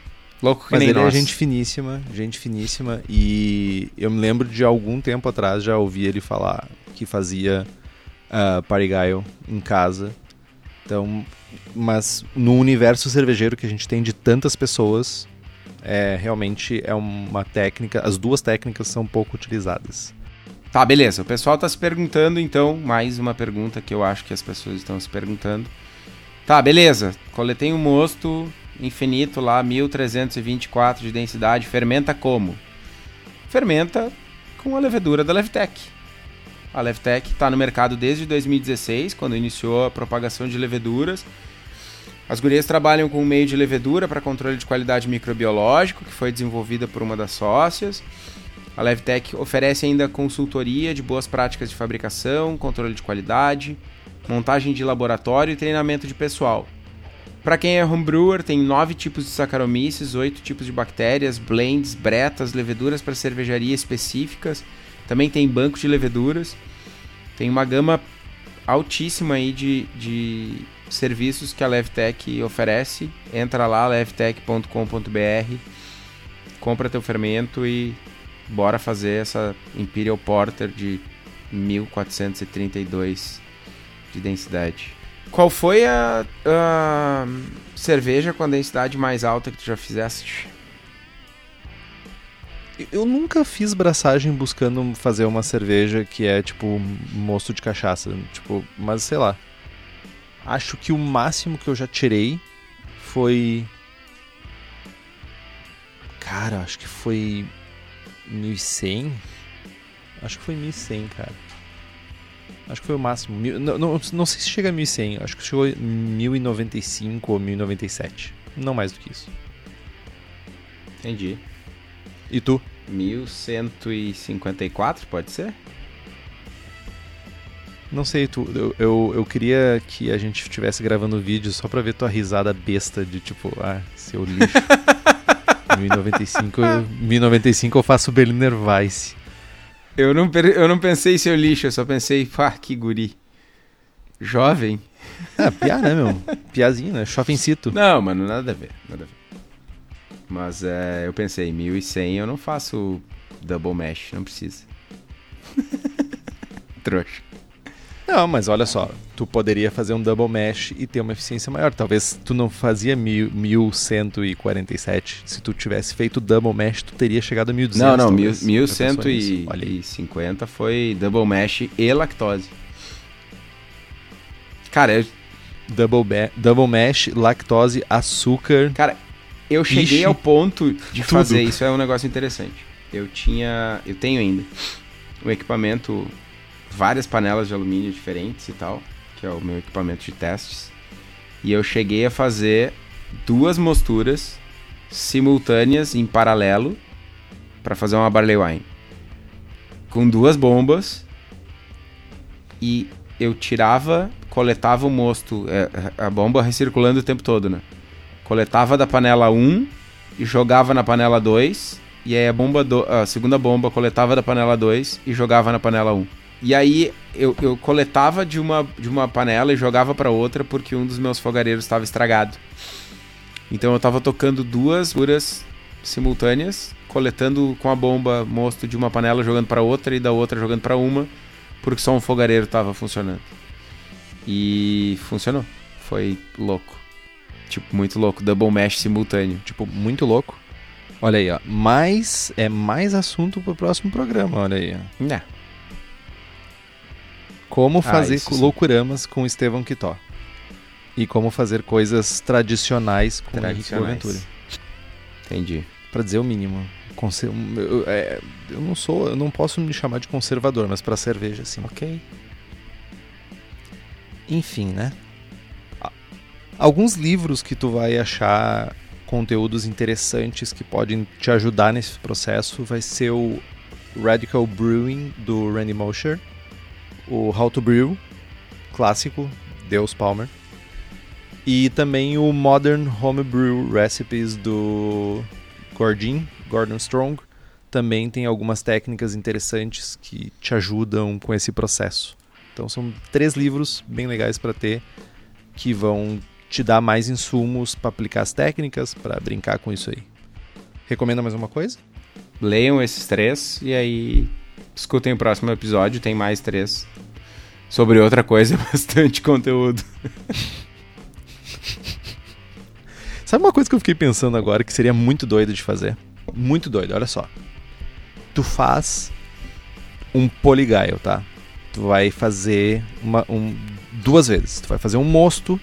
Louco que Mas nem ele nós. é gente finíssima, gente finíssima. E eu me lembro de algum tempo atrás já ouvi ele falar que fazia uh, Parigaio em casa. Então, mas no universo cervejeiro que a gente tem de tantas pessoas, é realmente é uma técnica. As duas técnicas são pouco utilizadas. Tá, beleza. O pessoal tá se perguntando, então, mais uma pergunta que eu acho que as pessoas estão se perguntando. Tá, beleza. Coletei um mosto infinito lá, 1324 de densidade. Fermenta como? Fermenta com a levedura da Levtech. A Levtech está no mercado desde 2016, quando iniciou a propagação de leveduras. As gurias trabalham com um meio de levedura para controle de qualidade microbiológico, que foi desenvolvida por uma das sócias. A Levtech oferece ainda consultoria de boas práticas de fabricação, controle de qualidade, montagem de laboratório e treinamento de pessoal. Para quem é homebrewer, tem nove tipos de Saccharomyces, oito tipos de bactérias, blends, bretas, leveduras para cervejaria específicas. Também tem banco de leveduras. Tem uma gama altíssima aí de, de serviços que a Levtech oferece. Entra lá, levtech.com.br, compra teu fermento e bora fazer essa Imperial Porter de 1432 de densidade. Qual foi a, a cerveja com a densidade mais alta que tu já fizeste? Eu nunca fiz braçagem buscando fazer uma cerveja que é tipo mosto de cachaça, tipo, mas sei lá. Acho que o máximo que eu já tirei foi Cara, acho que foi 1100. Acho que foi 1100, cara. Acho que foi o máximo. Mil- Não, não, não sei se chega a 1100. Acho que chegou em 1095 ou 1097. Não mais do que isso. Entendi. E tu? 1154, pode ser? Não sei, tu, eu, eu, eu queria que a gente estivesse gravando o vídeo só pra ver tua risada besta de tipo, ah, seu lixo. 1095, eu- 1095 eu faço Berliner Weiss. Eu não, eu não pensei seu lixo, eu só pensei, pá, que guri. Jovem? Ah, piá, né, meu? Piazinho, né? Shoppingcito. Não, mano, nada a ver, nada a ver. Mas é, eu pensei, 1100 eu não faço double mesh, não precisa. Trouxa. Não, mas olha só, tu poderia fazer um double mesh e ter uma eficiência maior. Talvez tu não fazia mil, 1147. Se tu tivesse feito double mesh, tu teria chegado a 1200. Não, não, mil- talvez. Já pensou nisso? 1150 Olha aí. foi double mesh e lactose. Cara, eu, Double, double mesh, lactose, açúcar. Cara, eu cheguei Ixi, ao ponto de tudo. fazer isso, é um negócio interessante. Eu tinha, eu tenho ainda um equipamento, várias panelas de alumínio diferentes e tal, que é o meu equipamento de testes. E eu cheguei a fazer duas mosturas simultâneas em paralelo para fazer uma barley wine. Com duas bombas e eu tirava, coletava o mosto, é, a bomba recirculando o tempo todo, né? Coletava da panela 1 e jogava na panela 2. E aí a, bomba do, a segunda bomba coletava da panela 2 e jogava na panela 1. E aí eu, eu coletava de uma, de uma panela e jogava para outra porque um dos meus fogareiros estava estragado. Então eu tava tocando duas curas simultâneas, coletando com a bomba mosto de uma panela jogando para outra e da outra jogando para uma, porque só um fogareiro tava funcionando. E funcionou. Foi louco. Tipo, muito louco. Double mesh simultâneo. Tipo, muito louco. Olha aí, ó. Mais, é mais assunto pro próximo programa, olha aí. ó. Né. Como Ah, fazer sim. loucuramas com Estevão Quitó. E como fazer coisas tradicionais com Henrique Tradicionais. Boaventura. Entendi. Pra dizer o mínimo. Conser- eu, é, eu não sou, eu não posso me chamar de conservador, mas pra cerveja sim. Ok. Enfim, né? Alguns livros que tu vai achar conteúdos interessantes que podem te ajudar nesse processo vai ser o Radical Brewing do Randy Mosher, o How to Brew clássico Deus Palmer e também o Modern Homebrew Recipes do Gordon, Gordon Strong. Também tem algumas técnicas interessantes que te ajudam com esse processo. Então são três livros bem legais para ter que vão te dar mais insumos para aplicar as técnicas, para brincar com isso aí. Recomenda mais uma coisa? Leiam esses três e aí escutem o próximo episódio, tem mais três. Sobre outra coisa, bastante conteúdo. Sabe uma coisa que eu fiquei pensando agora que seria muito doido de fazer? Muito doido, olha só. Tu faz um polyguile, tá? Tu vai fazer uma, um, duas vezes. Tu vai fazer um mosto,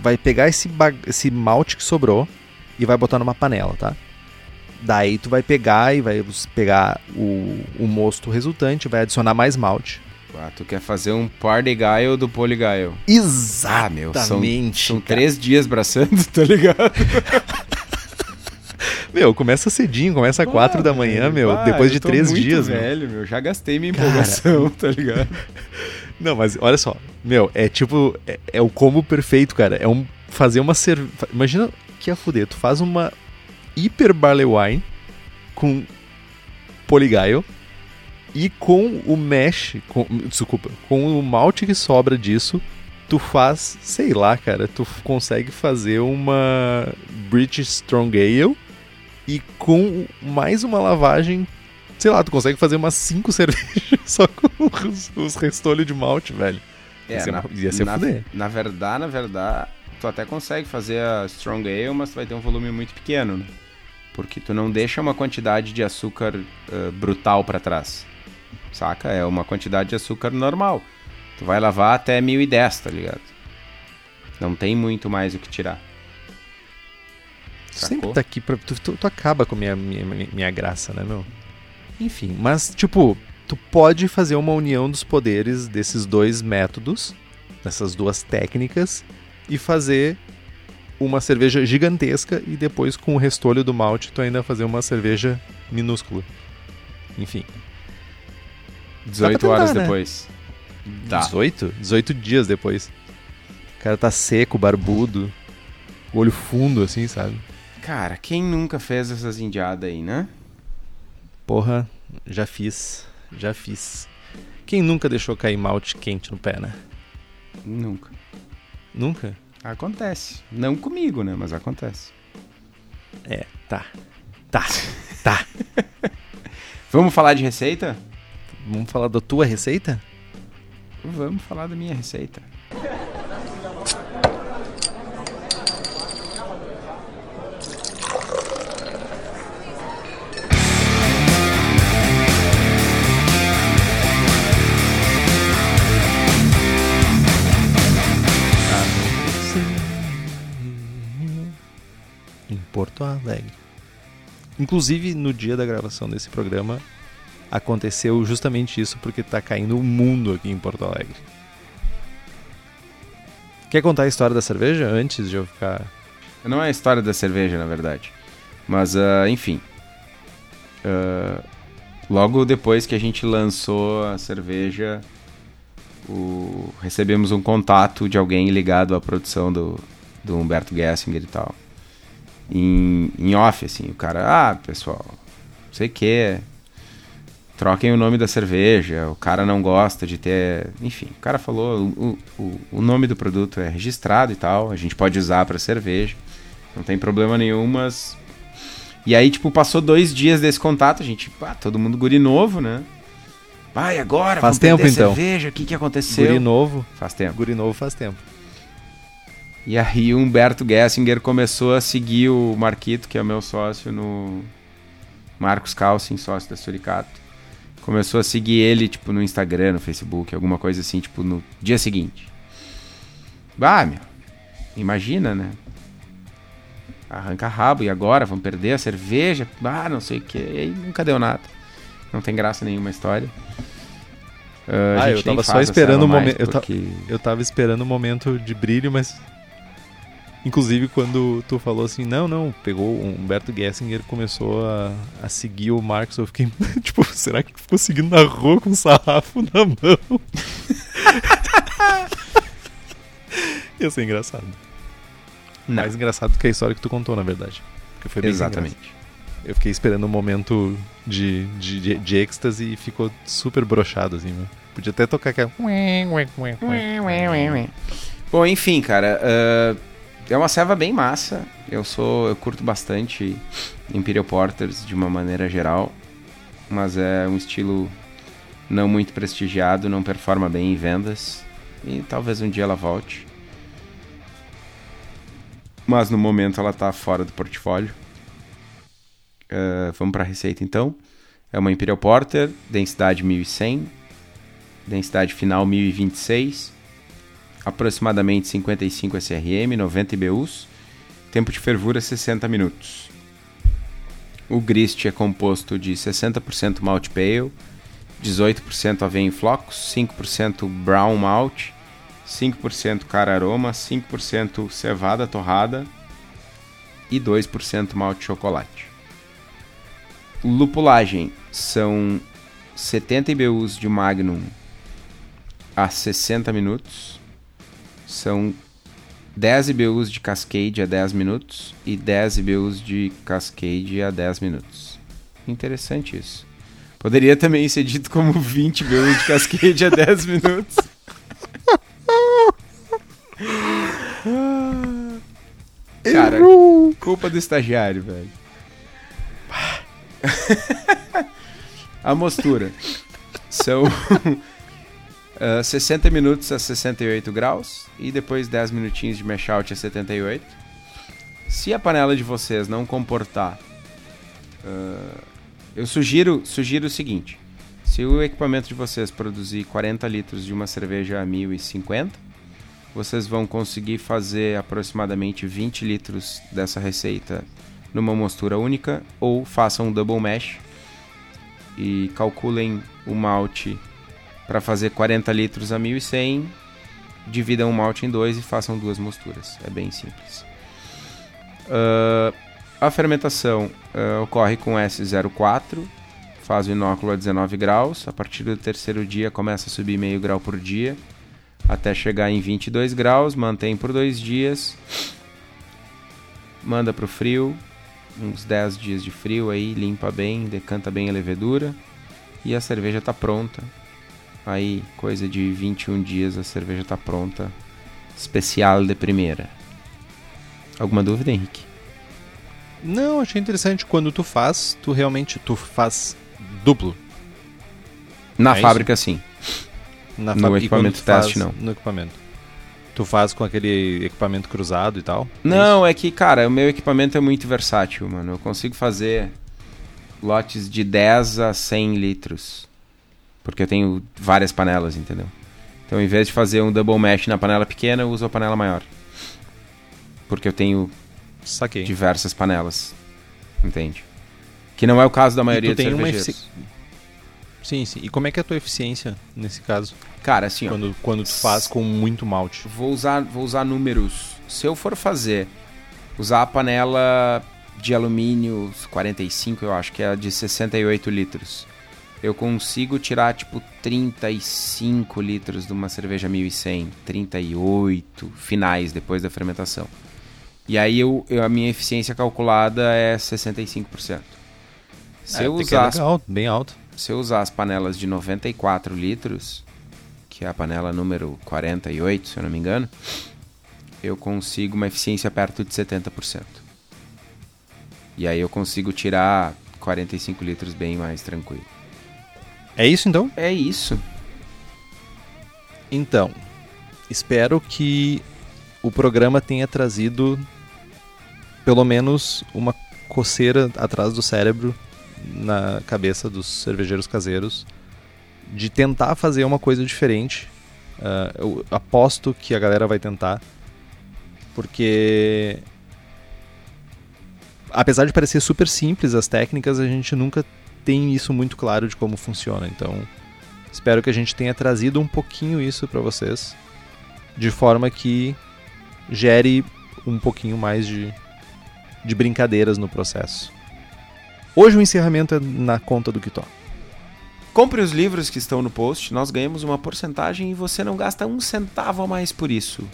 vai pegar esse, esse malte que sobrou e vai botar numa panela, tá? Daí tu vai pegar e vai pegar o, o mosto resultante, vai adicionar mais malte. Ah, tu quer fazer um party guile do polyguile. Exatamente. Ah, meu, são, são três dias braçando, tá ligado? Meu, começa cedinho, começa às quatro da manhã, meu, depois de três dias. velho, meu. Já gastei minha empolgação, cara... tá ligado? Não, mas olha só, meu, é tipo, é, é o combo perfeito, cara. É um fazer uma cerveja. Imagina que é fuder, tu faz uma hiper barley wine com polyguile e com o mesh, com, desculpa, com o malte que sobra disso, tu faz, sei lá, cara, tu consegue fazer uma British Strong Ale e com mais uma lavagem, sei lá, tu consegue fazer umas 5 cervejas só com os, os restolhos de malte, velho. É, ia na, ia ser na, na verdade, na verdade, tu até consegue fazer a Strong Ale, mas tu vai ter um volume muito pequeno, né? Porque tu não deixa uma quantidade de açúcar uh, brutal para trás saca? É uma quantidade de açúcar normal. Tu vai lavar até 1010, tá ligado? Não tem muito mais o que tirar. Sacou? Sempre tá aqui pra. Tu, tu, tu acaba com a minha, minha, minha graça, né, meu? Enfim, mas, tipo, tu pode fazer uma união dos poderes desses dois métodos, dessas duas técnicas, e fazer uma cerveja gigantesca e depois com o restolho do malte tu ainda fazer uma cerveja minúscula. Enfim. 18 tentar, horas né? depois. Tá. 18? 18 dias depois. O cara tá seco, barbudo, olho fundo, assim, sabe? Cara, quem nunca fez essas indiadas aí, né? Porra, já fiz. Já fiz. Quem nunca deixou cair malte quente no pé, né? Nunca. Nunca? Acontece. Não comigo, né? Mas acontece. É, tá. Tá. tá. Vamos falar de receita? Vamos falar da tua receita? Vamos falar da minha receita. Porto Alegre. Inclusive, no dia da gravação desse programa, aconteceu justamente isso porque tá caindo o mundo aqui em Porto Alegre. Quer contar a história da cerveja antes de eu ficar. Não é a história da cerveja, na verdade. Mas, uh, enfim. Uh, logo depois que a gente lançou a cerveja, o... recebemos um contato de alguém ligado à produção do, do Humberto Gessinger e tal. Em, em off, assim, o cara, ah, pessoal, não sei o que, troquem o nome da cerveja, o cara não gosta de ter. Enfim, o cara falou, o, o, o nome do produto é registrado e tal, a gente pode usar para cerveja, não tem problema nenhum, mas. E aí, tipo, passou dois dias desse contato, a gente, pá, todo mundo guri novo, né? Vai agora, faz tempo então. cerveja, o que que aconteceu? Guri novo. Faz tempo. Guri novo faz tempo. E aí o Humberto Gessinger começou a seguir o Marquito, que é meu sócio no Marcos Calcin, sócio da Suricato começou a seguir ele, tipo, no Instagram, no Facebook, alguma coisa assim, tipo, no dia seguinte. Bah, meu, imagina, né? Arranca rabo, e agora? Vamos perder a cerveja? Ah, não sei o que. E aí nunca deu nada. Não tem graça nenhuma a história. Uh, ah, eu tava só esperando o momento. Porque... Eu, ta... eu tava esperando o momento de brilho, mas. Inclusive, quando tu falou assim, não, não, pegou o Humberto Gessinger começou a, a seguir o Marcos, eu fiquei, tipo, será que ficou seguindo na rua com o sarrafo na mão? Ia ser engraçado. Não. Mais engraçado que a história que tu contou, na verdade. Porque foi bem Exatamente. graça. Eu fiquei esperando um momento de, de, de, de êxtase e ficou super brochado, assim, meu. Podia até tocar aquela... Bom, enfim, cara, ah, é uma serva bem massa. Eu sou, eu curto bastante Imperial Porters de uma maneira geral, mas é um estilo não muito prestigiado, não performa bem em vendas e talvez um dia ela volte. Mas no momento ela tá fora do portfólio. Ah, vamos para a receita então. É uma Imperial Porter, densidade 1100, densidade final 1026, aproximadamente 55 SRM, 90 IBUs, tempo de fervura 60 minutos. O grist é composto de 60% malt pale, 18% aveia em flocos, 5% brown malt, 5% cara aroma, 5% cevada torrada e 2% malte chocolate. Lupulagem são 70 IBUs de Magnum a 60 minutos. São 10 IBUs de Cascade a 10 minutos e 10 IBUs de Cascade a 10 minutos. Interessante isso. Poderia também ser dito como 20 IBUs de Cascade a 10 minutos. Cara, culpa do estagiário, velho. A mostura são ah, 60 minutos a 68 graus e depois 10 minutinhos de mash out a 78. Se a panela de vocês não comportar, ah, eu sugiro, sugiro o seguinte: se o equipamento de vocês produzir 40 litros de uma cerveja a 1050, vocês vão conseguir fazer aproximadamente 20 litros dessa receita numa mostura única ou façam um double mash e calculem o malte para fazer 40 litros a 1100, dividam o malte em dois e façam duas mosturas. É bem simples. Ah, a fermentação ah, ocorre com S04, faz o inóculo a 19 graus. A partir do terceiro dia começa a subir meio grau por dia, até chegar em 22 graus. Mantém por dois dias, manda para o frio, uns 10 dias de frio aí, limpa bem, decanta bem a levedura e a cerveja tá pronta. Aí, coisa de 21 dias a cerveja tá pronta. Especial de primeira. Alguma dúvida, Henrique? Não, achei interessante. Quando tu faz, tu realmente tu faz duplo. Na É fábrica, sim. Na No equipamento teste, não. No equipamento. Tu faz com aquele equipamento cruzado e tal? Não, é que, cara, o meu equipamento é muito versátil, mano. Eu consigo fazer lotes de 10 a 100 litros. Porque eu tenho várias panelas, entendeu? Então, em vez de fazer um double mash na panela pequena, eu uso a panela maior. Porque eu tenho Saquei. diversas panelas. Entende? Que não é o caso da maioria tu dos tem uma efici- Sim, sim. E como é que é a tua eficiência nesse caso? Cara, assim, ó. Quando, quando tu faz com muito malte. Vou usar, vou usar números. Se eu for fazer, usar a panela de alumínio 45, eu acho que é a de 68 litros. Eu consigo tirar tipo 35 litros de uma cerveja 1100, 38 finais depois da fermentação. E aí eu, eu- a minha eficiência calculada é 65%. Se É, eu usar as legal, bem alto. se eu usar as panelas de 94 litros, que é a panela número 48, se eu não me engano, eu consigo uma eficiência perto de 70%. E aí eu consigo tirar 45 litros bem mais tranquilo. É isso então? É isso. Então, espero que o programa tenha trazido pelo menos uma coceira atrás do cérebro na cabeça dos cervejeiros caseiros de tentar fazer uma coisa diferente. Ah, eu aposto que a galera vai tentar, porque apesar de parecer super simples as técnicas, a gente nunca tem isso muito claro de como funciona. Então, espero que a gente tenha trazido um pouquinho isso para vocês, de forma que gere um pouquinho mais de, de brincadeiras no processo. Hoje o encerramento é na conta do Kitó. Compre os livros que estão no post, nós ganhamos uma porcentagem e você não gasta um centavo a mais por isso.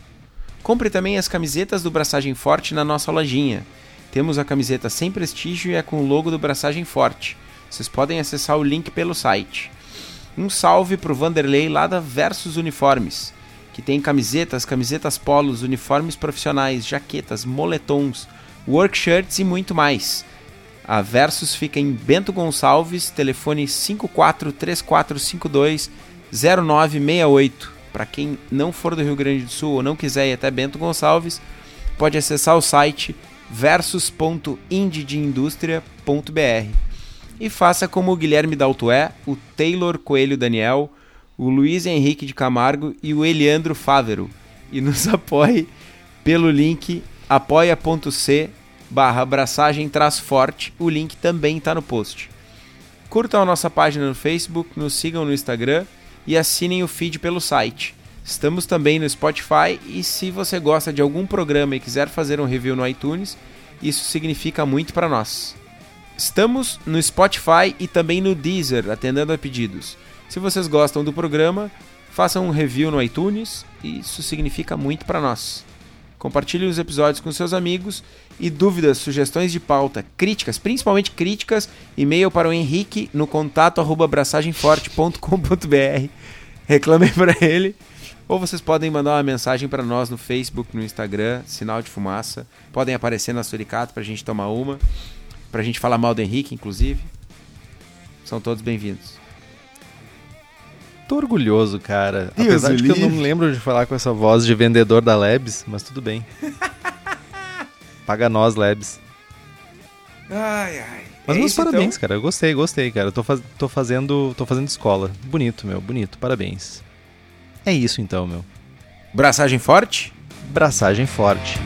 Compre também as camisetas do Braçagem Forte na nossa lojinha. Temos a camiseta sem prestígio e é com o logo do Braçagem Forte. Vocês podem acessar o link pelo site. Um salve pro Vanderlei lá da Versus Uniformes, que tem camisetas, camisetas polos, uniformes profissionais, jaquetas, moletons, workshirts e muito mais. A Versus fica em Bento Gonçalves, telefone 5434520968. Para quem não for do Rio Grande do Sul ou não quiser ir até Bento Gonçalves, pode acessar o site versus.indieindustria.br e faça como o Guilherme Daltoé, o Taylor Coelho Daniel, o Luiz Henrique de Camargo e o Eliandro Fávero e nos apoie pelo link apoia.c barra abraçagem forte, o link também está no post. Curtam a nossa página no Facebook, nos sigam no Instagram e assinem o feed pelo site. Estamos também no Spotify e se você gosta de algum programa e quiser fazer um review no iTunes, isso significa muito para nós. Estamos no Spotify e também no Deezer, atendendo a pedidos. Se vocês gostam do programa, façam um review no iTunes, isso significa muito para nós. Compartilhe os episódios com seus amigos e dúvidas, sugestões de pauta, críticas, principalmente críticas, e-mail para o Henrique no contato arroba abraçagemforte.com.br. Reclamem para ele. Ou vocês podem mandar uma mensagem para nós no Facebook, no Instagram, sinal de fumaça. Podem aparecer na Suricato para a gente tomar uma. Para a gente falar mal do Henrique, inclusive. São todos bem-vindos. Tô orgulhoso, cara. Deus Apesar de que eu não me lembro de falar com essa voz de vendedor da Labs, mas tudo bem. Paga nós, Labs. Ai, ai. Mas É meus isso, parabéns, então? cara. Eu gostei, gostei, cara. Eu tô, faz- tô fazendo, tô fazendo escola. Bonito, meu, bonito. Parabéns. É isso então, meu. Braçagem forte? Braçagem forte.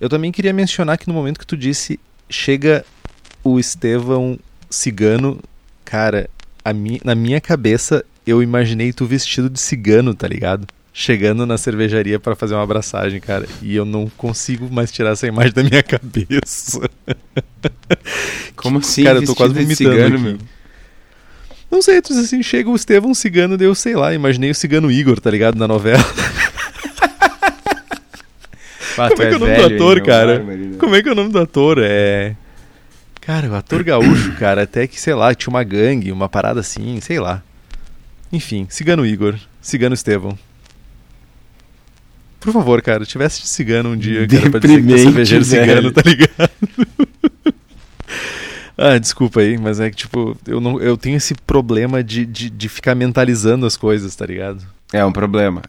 Eu também queria mencionar que no momento que tu disse chega o Estevão cigano, cara, a mi na minha cabeça eu imaginei tu vestido de cigano, tá ligado? Chegando na cervejaria pra fazer uma abraçagem, cara, e eu não consigo mais tirar essa imagem da minha cabeça. Como assim? cara, eu tô quase vomitando cigano, aqui. meu? Não sei, tu diz assim, chega o Estevão cigano, daí eu sei lá, imaginei o cigano Igor, tá ligado, na novela. Ah, Como é que é o nome velho, do ator, cara? Como é que é o nome do ator? É. Cara, o ator gaúcho, cara, até que, sei lá, tinha uma gangue, uma parada assim, sei lá. Enfim, Cigano Igor, Cigano Estevão. Por favor, cara, tivesse de cigano um dia, cara, pra dizer que é cervejeiro cigano, tá ligado? ah, desculpa aí, mas é que, tipo, eu, não, eu tenho esse problema de, de, de ficar mentalizando as coisas, tá ligado? É um problema.